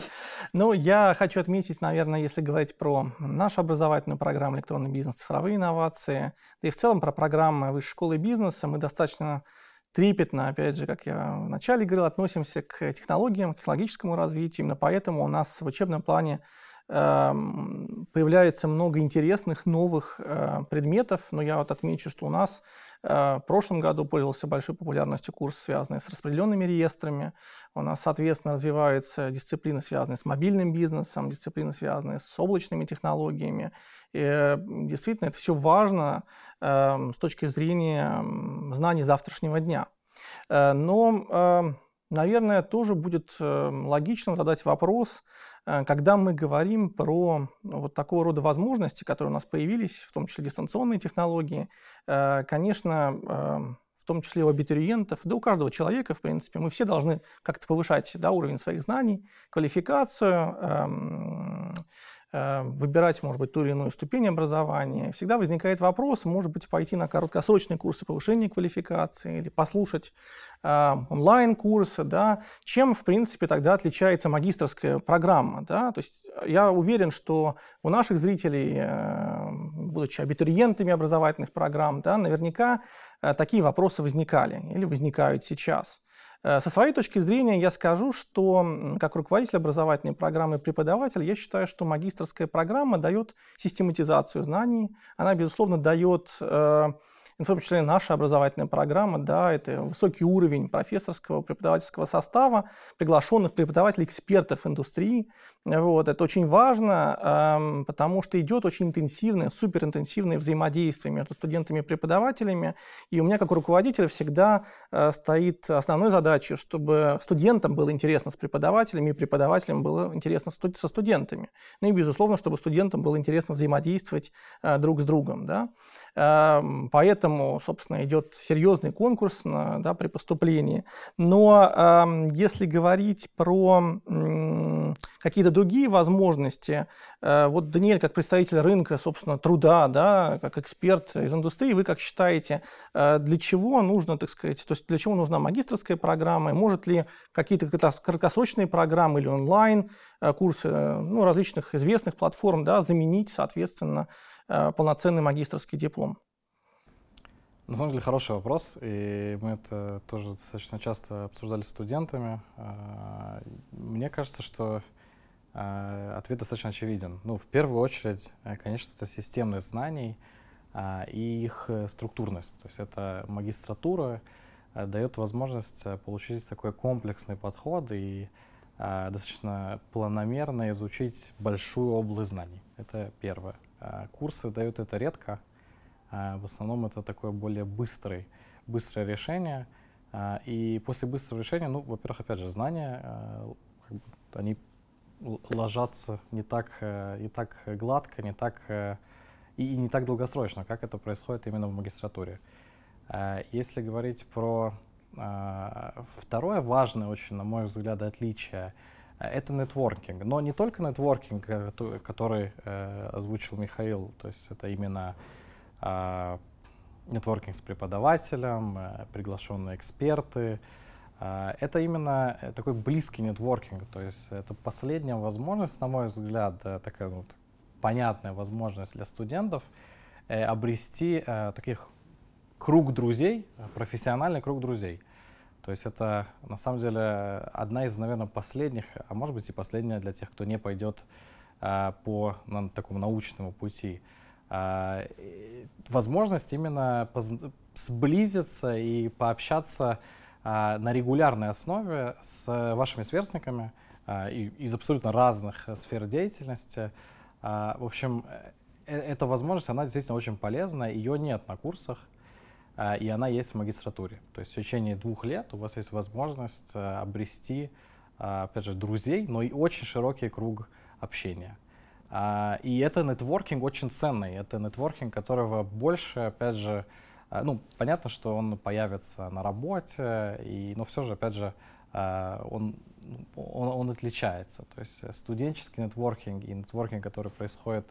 Ну, я хочу отметить, наверное, если говорить про нашу образовательную программу «Электронный бизнес. Цифровые инновации», да и в целом про программы Высшей школы бизнеса, мы достаточно трепетно, опять же, как я вначале говорил, относимся к технологиям, к технологическому развитию. Именно поэтому у нас в учебном плане эм, появляется много интересных новых э, предметов, но я вот отмечу, что у нас в прошлом году пользовался большой популярностью курс, связанный с распределенными реестрами. У нас, соответственно, развиваются дисциплины, связанные с мобильным бизнесом, дисциплины, связанные с облачными технологиями. И э, действительно, это все важно эм, с точки зрения знаний завтрашнего дня. Э, но, эм, наверное, тоже будет эм, логично задать вопрос, Э, когда мы говорим про ну, вот такого рода возможности, которые у нас появились, в том числе дистанционные технологии, э, конечно, эм, в том числе у абитуриентов, да у каждого человека, в принципе, мы все должны как-то повышать да, уровень своих знаний, квалификацию, выбирать, может быть, ту или иную ступень образования, всегда возникает вопрос, может быть, пойти на короткосрочные курсы повышения квалификации или послушать э, онлайн-курсы, да, чем, в принципе, тогда отличается магистрская программа, да, то есть я уверен, что у наших зрителей, э, будучи абитуриентами образовательных программ, да, наверняка э, такие вопросы возникали или возникают сейчас. Э, со своей точки зрения я скажу, что как руководитель образовательной программы преподаватель, я считаю, что магистрская программа дает систематизацию знаний, она, безусловно, дает э, в том числе наша образовательная программа, да, это высокий уровень профессорского, преподавательского состава, приглашенных преподавателей, экспертов индустрии. Вот, это очень важно, эм, потому что идет очень интенсивное, суперинтенсивное взаимодействие между студентами и преподавателями. И у меня, как у руководителя, всегда э, стоит основной задачей, чтобы студентам было интересно с преподавателями, и преподавателям было интересно со студентами. Ну и, безусловно, чтобы студентам было интересно взаимодействовать э, друг с другом. Да? Эм, поэтому, собственно, идет серьезный конкурс на, да, при поступлении. Но э, если говорить про э, какие-то другие возможности, э, вот Даниэль, как представитель рынка, собственно, труда, да, как эксперт из индустрии, вы как считаете, э, для чего нужно, так сказать, то есть для чего нужна магистрская программа, может ли какие-то краткосрочные программы или онлайн э, курсы э, ну, различных известных платформ да, заменить, соответственно, Э, полноценный магистрский диплом? На самом деле хороший вопрос, и мы это тоже достаточно часто обсуждали с студентами. А, мне кажется, что а, ответ достаточно очевиден. Ну, в первую очередь, э, конечно, это системность знаний а, и их э, структурность. То есть это магистратура дает возможность получить такой комплексный подход и достаточно планомерно изучить большую область знаний. Это первое. Курсы дают это редко. А, в основном это такое более быстрый, быстрое решение. А, и после быстрого решения, ну, во-первых, опять же, знания, как бы, они ложатся не так, э, не так гладко, не так э, и не так долгосрочно, как это происходит именно в магистратуре. Если говорить про второе важное очень, на мой взгляд, отличие — это нетворкинг. Но не только нетворкинг, э, который озвучил Михаил, то есть это именно нетворкинг с преподавателем, э, приглашенные эксперты. Э, это именно э, такой близкий нетворкинг, то есть это последняя возможность, на мой взгляд, э, такая вот понятная возможность для студентов э, обрести э, таких круг друзей, профессиональный круг друзей. То есть это на самом деле одна из, наверное, последних, а может быть и последняя для тех, кто не пойдет по такому научному пути. А, возможность именно сблизиться и пообщаться а, на регулярной основе с вашими сверстниками а, из абсолютно разных сфер деятельности. В общем, э, эта возможность, она действительно очень полезна. Ее нет на курсах. И она есть в магистратуре. То есть в течение двух лет у вас есть возможность э, обрести, опять же, друзей, но и очень широкий круг общения. А, и это нетворкинг очень ценный. Это нетворкинг, которого больше, опять же, ну, понятно, что он появится на работе, и, но все же, опять же, он, он, он отличается. То есть студенческий нетворкинг и нетворкинг, который происходит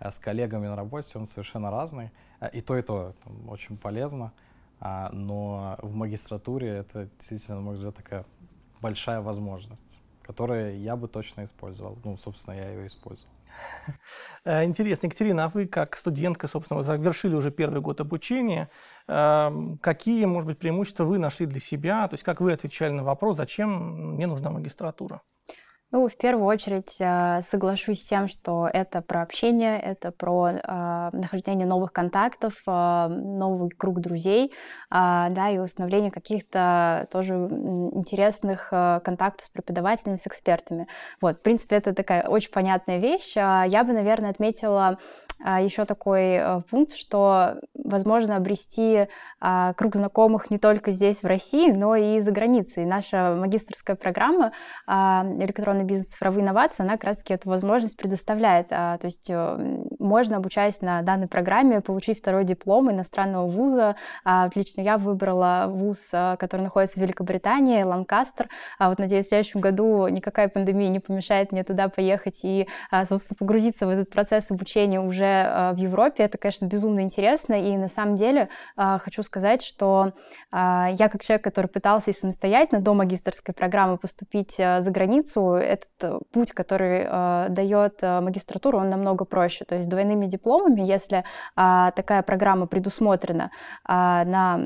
с коллегами на работе, он совершенно разный. И то, и то там, очень полезно. А, но в магистратуре это действительно, на мой взгляд, такая большая возможность, которую я бы точно использовал. Ну, собственно, я ее использовал. Э, интересно, Екатерина, а вы как студентка, собственно, завершили уже первый год обучения. Эм, какие, может быть, преимущества вы нашли для себя? То есть как вы отвечали на вопрос, зачем мне нужна магистратура? Ну, в первую очередь э, соглашусь с тем, что это про общение, это про э, нахождение новых контактов, э, новый круг друзей, да, и установление каких-то тоже интересных контактов с преподавателями, с экспертами. Вот, в принципе, это такая очень понятная вещь. Я бы, наверное, отметила еще такой э, пункт, что возможно обрести а, круг знакомых не только здесь, в России, но и за границей. Наша магистрская программа а, «Электронный бизнес. Цифровые инновации», она как раз-таки эту возможность предоставляет. То есть э, можно, обучаясь на данной программе, получить второй диплом иностранного вуза. Лично я выбрала вуз, который находится в Великобритании, Ланкастер. Вот, надеюсь, в следующем году никакая пандемия не помешает мне туда поехать и, собственно, погрузиться в этот процесс обучения уже Э, в Европе. Это, конечно, безумно интересно. И на самом деле э, хочу сказать, что э, я как человек, который пытался и самостоятельно до магистрской программы поступить за границу, этот путь, который дает магистратура, он намного проще. То есть двойными дипломами, если такая программа предусмотрена на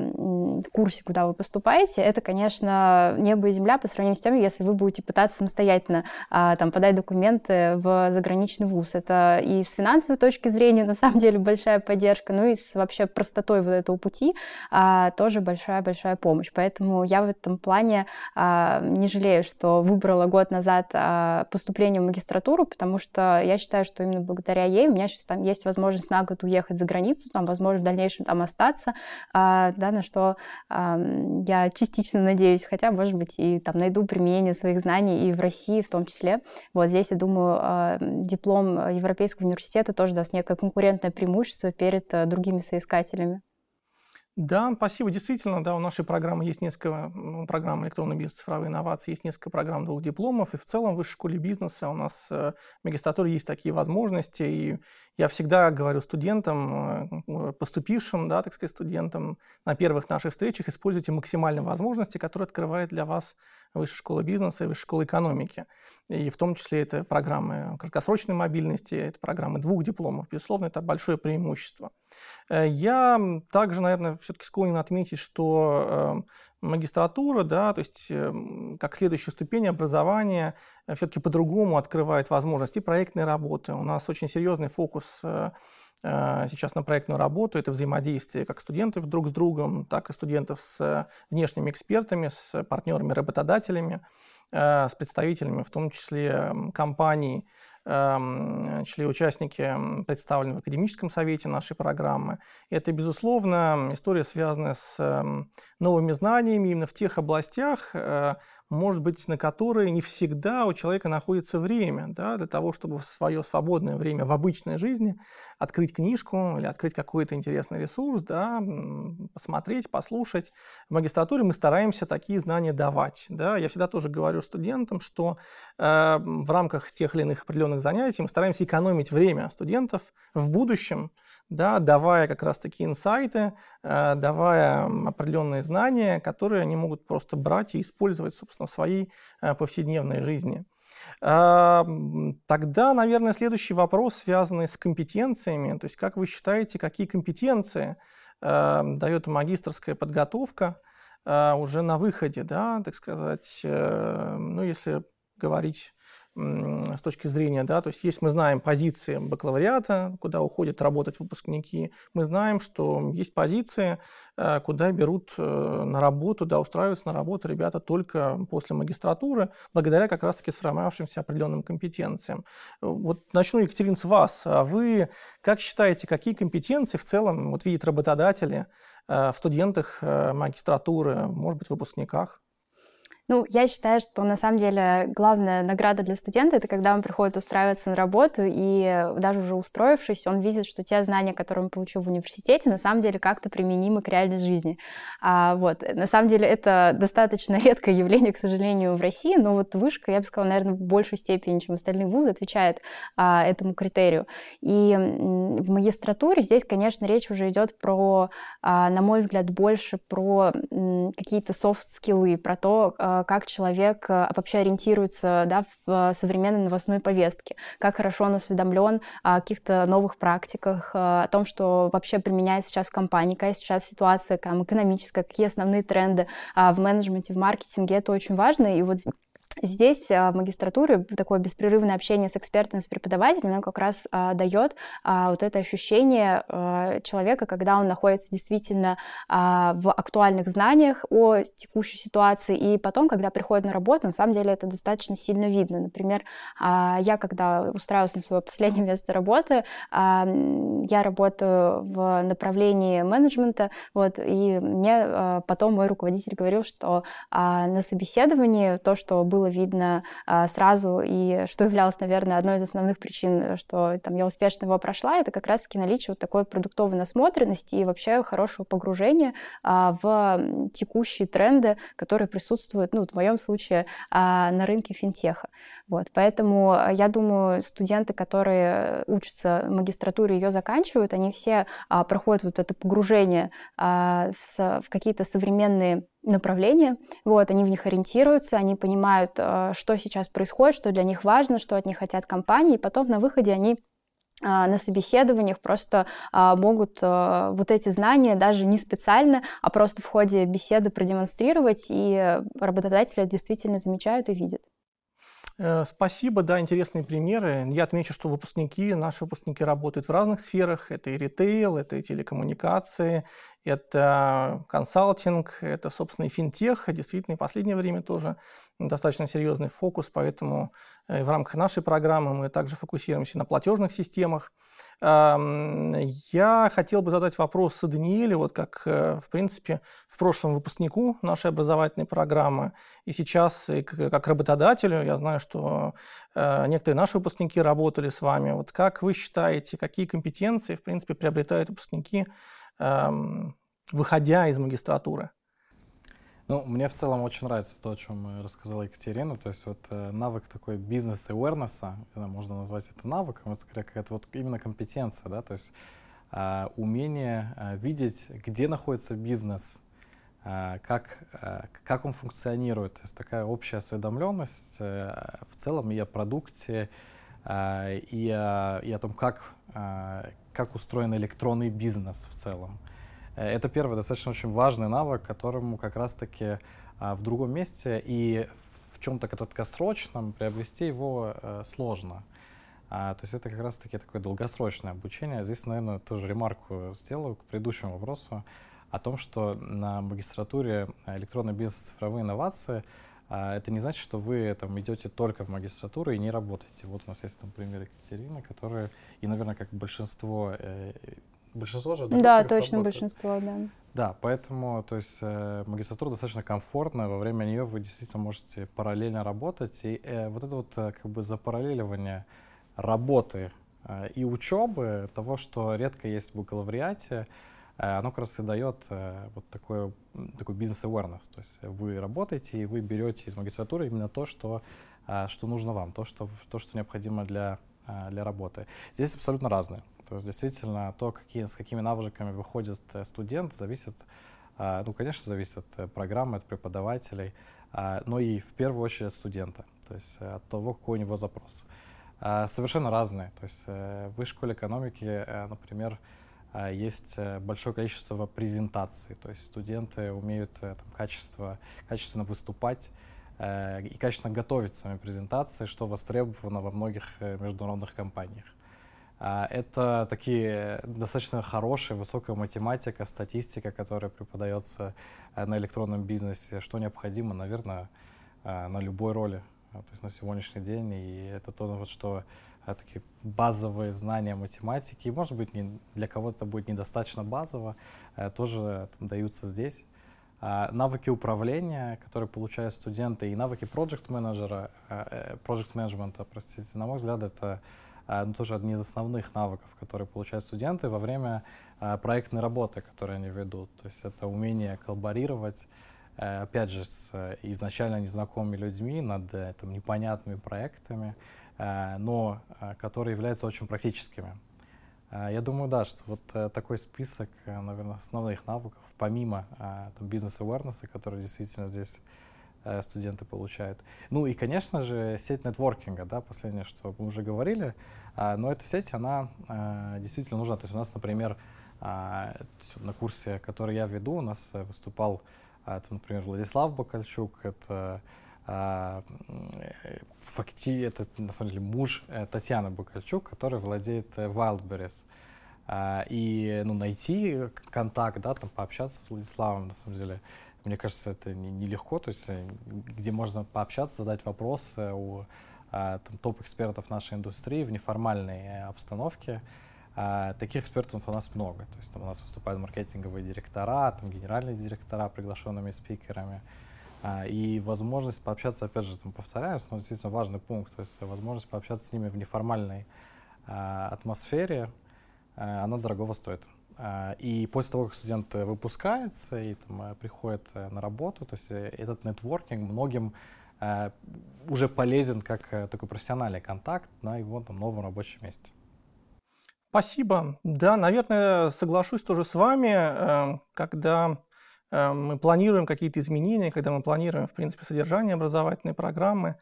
курсе, куда вы поступаете, это, конечно, небо и земля по сравнению с тем, если вы будете пытаться самостоятельно там, подать документы в заграничный вуз. Это и с финансовой точки зрения, на самом деле, большая поддержка, ну и с вообще простотой вот этого пути а, тоже большая-большая помощь. Поэтому я в этом плане а, не жалею, что выбрала год назад а, поступление в магистратуру, потому что я считаю, что именно благодаря ей у меня сейчас там есть возможность на год уехать за границу, там, возможно, в дальнейшем там остаться, а, да, на что а, я частично надеюсь, хотя, может быть, и там найду применение своих знаний и в России в том числе. Вот здесь, я думаю, а, диплом Европейского университета тоже даст некое некое конкурентное преимущество перед э, другими соискателями. Да, спасибо. Действительно, да, у нашей программы есть несколько программ электронный бизнес, цифровые инновации, есть несколько программ двух дипломов, и в целом в высшей школе бизнеса у нас э, в магистратуре есть такие возможности, и я всегда говорю студентам, э, поступившим, да, так сказать, студентам на первых наших встречах, используйте максимальные возможности, которые открывает для вас Высшая школа бизнеса и Высшая школа экономики. И в том числе это программы краткосрочной мобильности, это программы двух дипломов. Безусловно, это большое преимущество. Э, я также, наверное, все-таки склонен отметить, что эм, магистратура, да, то есть эм, как следующая ступень образования э, все-таки по-другому открывает возможности проектной работы. У нас очень серьезный фокус э, сейчас на проектную работу, это взаимодействие как студентов друг с другом, так и студентов с внешними экспертами, с партнерами, работодателями, с представителями, в том числе компаний, Эм, члены участники представлены в академическом совете нашей программы. Это, безусловно, история, связанная с эм, новыми знаниями именно в тех областях, э, может быть, на которые не всегда у человека находится время да, для того, чтобы в свое свободное время в обычной жизни открыть книжку или открыть какой-то интересный ресурс, да, посмотреть, послушать. В магистратуре мы стараемся такие знания давать. Да. Я всегда тоже говорю студентам, что э, в рамках тех или иных определенных занятий мы стараемся экономить время студентов в будущем, да, давая как раз таки инсайты, э, давая определенные знания, которые они могут просто брать и использовать, собственно, в своей э, повседневной жизни. А, тогда, наверное, следующий вопрос, связанный с компетенциями. То есть, как вы считаете, какие компетенции э, дает магистрская подготовка уже на выходе, да, так сказать, ну, если говорить с точки зрения, да, то есть есть, мы знаем позиции бакалавриата, куда уходят работать выпускники, мы знаем, что есть позиции, э, куда берут э, на работу, да, устраиваются на работу ребята только после магистратуры, благодаря как раз-таки сформировавшимся определенным компетенциям. Вот начну, Екатерин, с вас. А вы как считаете, какие компетенции в целом вот видят работодатели э, в студентах магистратуры, может быть, выпускниках? Ну, я считаю, что на самом деле главная награда для студента это когда он приходит устраиваться на работу, и даже уже устроившись, он видит, что те знания, которые он получил в университете, на самом деле как-то применимы к реальной жизни. А, вот, на самом деле это достаточно редкое явление, к сожалению, в России, но вот вышка, я бы сказала, наверное, в большей степени, чем остальные вузы, отвечает а, этому критерию. И в магистратуре здесь, конечно, речь уже идет про, а, на мой взгляд, больше про какие-то софт-скиллы, про то, а, как человек э, вообще ориентируется да, в современной новостной повестке, как хорошо он осведомлен о каких-то новых практиках, о том, что вообще применяется сейчас в компании, какая сейчас ситуация там, экономическая, какие основные тренды а, в менеджменте, в маркетинге. Это очень важно. И вот Здесь а, в магистратуре такое беспрерывное общение с экспертами, с преподавателями, оно как раз а, дает а, вот это ощущение а, человека, когда он находится действительно а, в актуальных знаниях о текущей ситуации, и потом, когда приходит на работу, на самом деле это достаточно сильно видно. Например, а, я, когда устраивалась на свое последнее место работы, а, я работаю в направлении менеджмента, вот, и мне а, потом мой руководитель говорил, что а, на собеседовании то, что было было видно а, сразу, и что являлось, наверное, одной из основных причин, что там я успешно его прошла, это как раз-таки наличие вот такой продуктовой насмотренности и вообще хорошего погружения а, в текущие тренды, которые присутствуют, ну, в моем случае, а, на рынке финтеха. Вот, поэтому я думаю, студенты, которые учатся в магистратуре, ее заканчивают, они все проходят вот это погружение в какие-то современные направления, вот, они в них ориентируются, они понимают, э, что сейчас происходит, что для них важно, что от них хотят компании, и потом на выходе они а, на собеседованиях просто а, могут э, вот эти знания даже не специально, а просто в ходе беседы продемонстрировать, и работодатели действительно замечают и видят. Э, спасибо, да, интересные примеры. Я отмечу, что выпускники, наши выпускники работают в разных сферах. Это и ритейл, это и телекоммуникации, это консалтинг, это, собственно, и финтех. Действительно, в последнее время тоже достаточно серьезный фокус, поэтому э, в рамках нашей программы мы также фокусируемся на платежных системах. Я хотел бы задать вопрос Даниэле, вот как, э, в принципе, в прошлом выпускнику нашей образовательной программы, и сейчас и как работодателю, я знаю, что э, некоторые наши выпускники работали с вами. Вот как вы считаете, какие компетенции, в принципе, приобретают выпускники, выходя из магистратуры? Ну, мне в целом очень нравится то, о чем рассказала Екатерина. То есть вот э, навык такой бизнес-awareness, можно назвать это навыком, это скорее какая-то вот именно компетенция, да, то есть э, умение э, видеть, где находится бизнес, э, как, э, как он функционирует. То есть такая общая осведомленность э, в целом и о продукте, э, и, о, и о том, как, э, как устроен электронный бизнес в целом. Э, это первый достаточно очень важный навык, которому как раз-таки а, в другом месте и в чем-то краткосрочном приобрести его э, сложно. А, то есть это как раз-таки такое долгосрочное обучение. Здесь, наверное, тоже ремарку сделаю к предыдущему вопросу о том, что на магистратуре электронный бизнес цифровые инновации а, это не значит, что вы там идете только в магистратуру и не работаете. Вот у нас есть там пример Екатерины, которая, и, наверное, как большинство э, Большинство же Да, точно работают. большинство, да. Да, поэтому, то есть, э, магистратура достаточно комфортная, во время нее вы действительно можете параллельно работать, и э, вот это вот э, как бы запараллеливание работы э, и учебы, того, что редко есть в бакалавриате, э, оно как раз и дает э, вот такой, такой бизнес-awareness, то есть вы работаете и вы берете из магистратуры именно то, что, э, что нужно вам, то что, то, что необходимо для, э, для работы. Здесь абсолютно разные. То есть действительно то, какие, с какими навыками выходит э, студент, зависит, а, ну, конечно, зависит от э, программы, от преподавателей, а, но и в первую очередь от студента, то есть э, от того, какой у него запрос. А, совершенно разные. То есть в высшей школе экономики, например, есть большое количество презентаций, то есть студенты умеют там, качество, качественно выступать, и качественно готовить сами презентации, что востребовано во многих международных компаниях. А, это такие достаточно хорошая, высокая математика, статистика, которая преподается э, на электронном бизнесе, что необходимо, наверное, э, на любой роли, то есть на сегодняшний день. И это то, что э, такие базовые знания математики, может быть, не, для кого-то будет недостаточно базово, тоже даются здесь. А, навыки управления, которые получают студенты, и навыки проект менеджера проект менеджмента, простите, на мой взгляд, это а, ну, тоже одни из основных навыков, которые получают студенты во время а, проектной работы, которые они ведут. То есть это умение коллаборировать, э, опять же, с э, изначально незнакомыми людьми над э, там, непонятными проектами, но которые являются очень практическими. Я думаю, да, что вот такой список, наверное, основных навыков, помимо бизнес-awareness, который действительно здесь студенты получают. Ну и, конечно же, сеть нетворкинга, да, последнее, что мы уже говорили, а, но эта сеть, она а, действительно нужна. То есть у нас, например, а, на курсе, который я веду, у нас выступал, это, например, Владислав Бакальчук, это а, факти, это на самом деле муж э, Татьяны Бакальчук, который владеет э, Wildberries. А, и ну, найти контакт, да, там пообщаться с Владиславом, на самом деле, мне кажется, это нелегко, не то есть э, где можно пообщаться, задать вопросы у а, там, топ-экспертов нашей индустрии в неформальной обстановке. Таких экспертов у нас много. То есть там у нас выступают маркетинговые директора, там, генеральные директора приглашенными спикерами. А, и возможность пообщаться, опять же, там, повторяюсь, но действительно важный пункт, то есть возможность пообщаться с ними в неформальной а, атмосфере, а, она дорогого стоит. И после того, как студент выпускается и там, приходит на работу, то есть э, этот нетворкинг многим уже полезен как э, такой профессиональный контакт на его там, новом рабочем месте. Спасибо. Да, наверное, соглашусь тоже с вами, э, когда Э, мы планируем какие-то изменения, когда мы планируем, в принципе, содержание образовательной программы, э,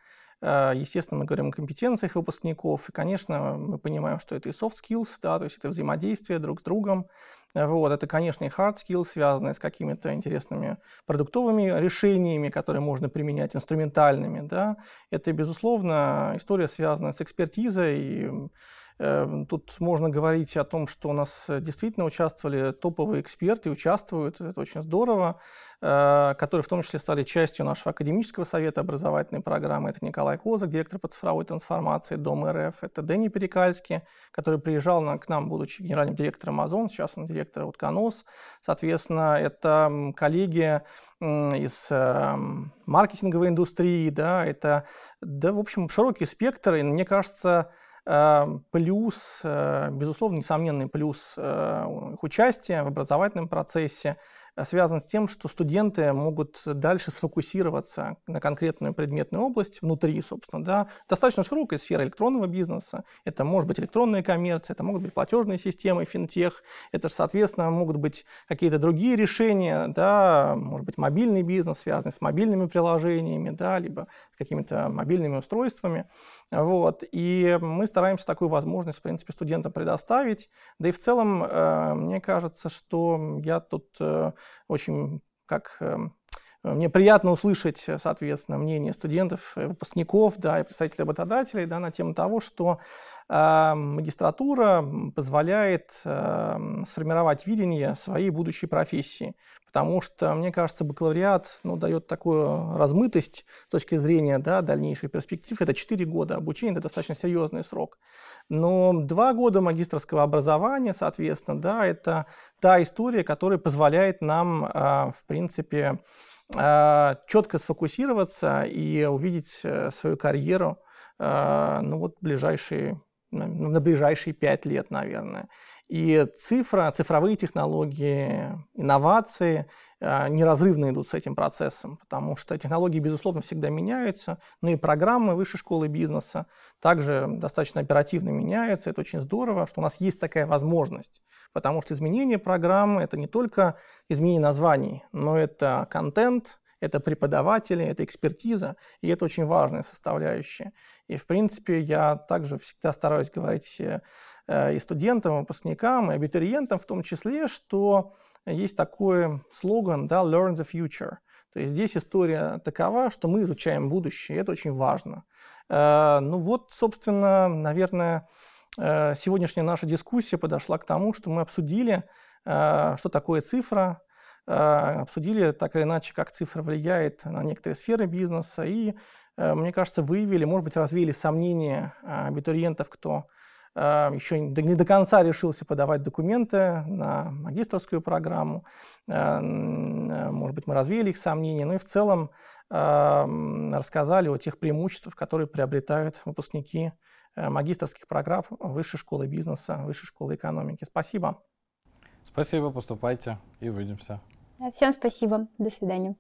Естественно, мы говорим о компетенциях выпускников, и, конечно, мы понимаем, что это и soft skills, да, то есть это взаимодействие друг с другом. Вот, это, конечно, и hard skills, связанные с какими-то интересными продуктовыми решениями, которые можно применять, инструментальными. Да. Это, безусловно, история, связанная с экспертизой, тут можно говорить о том, что у нас э, действительно участвовали топовые эксперты, участвуют, это очень здорово, э, которые в том числе стали частью нашего академического совета образовательной программы. Это Николай Козак, директор по цифровой трансформации Дом РФ. Это Дэнни Перекальский, который приезжал к нам, будучи генеральным директором Амазон, сейчас он директор Утконос. Соответственно, это коллеги из эм, маркетинговой индустрии, да, это, да, в общем, широкий спектр, и мне кажется, Эм, плюс, э, безусловно, несомненный плюс э, их участия в образовательном процессе связан с тем, что студенты могут дальше сфокусироваться на конкретную предметную область внутри, собственно, да. Достаточно широкая сфера электронного бизнеса. Это может быть электронная коммерция, это могут быть платежные системы, финтех, это, соответственно, могут быть какие-то другие решения, да, может быть, мобильный бизнес, связанный с мобильными приложениями, да, либо с какими-то мобильными устройствами. Вот. И мы стараемся такую возможность, в принципе, студентам предоставить. Да и в целом, э, мне кажется, что я тут э, очень как эм, мне приятно услышать, соответственно, мнение студентов, э, выпускников, да, и представителей работодателей, да, на тему того, что э, магистратура позволяет э, сформировать видение своей будущей профессии. Потому что, мне кажется, бакалавриат ну, дает такую размытость с точки зрения да, дальнейших перспектив. Это 4 года обучения, это достаточно серьезный срок. Но 2 года магистрского образования, соответственно, да, это та история, которая позволяет нам, э, в принципе, четко сфокусироваться и увидеть э, свою карьеру ну, вот ближайшие на ближайшие пять лет, наверное. И цифра, цифровые технологии, инновации э, неразрывно идут с этим процессом, потому что технологии, безусловно, всегда меняются, но и программы высшей школы бизнеса также достаточно оперативно меняются. Это очень здорово, что у нас есть такая возможность, потому что изменение программы – это не только изменение названий, но это контент, это преподаватели, это экспертиза, и это очень важная составляющая. И, в принципе, я также всегда стараюсь говорить э, и студентам, и выпускникам, и абитуриентам в том числе, что есть такой слоган, да, learn the future. То есть здесь история такова, что мы изучаем будущее, это очень важно. Э, ну вот, собственно, наверное, э, сегодняшняя наша дискуссия подошла к тому, что мы обсудили, что такое цифра, Э, обсудили так или иначе, как цифра влияет на некоторые сферы бизнеса, и, э, мне кажется, выявили, может быть, развеяли сомнения э, абитуриентов, кто еще не до конца решился подавать документы на магистрскую программу. Может быть, мы развеяли их сомнения, но и в целом рассказали о тех преимуществах, которые приобретают выпускники магистрских программ Высшей школы бизнеса, Высшей школы экономики. Спасибо. Спасибо, поступайте и увидимся. Всем спасибо. До свидания.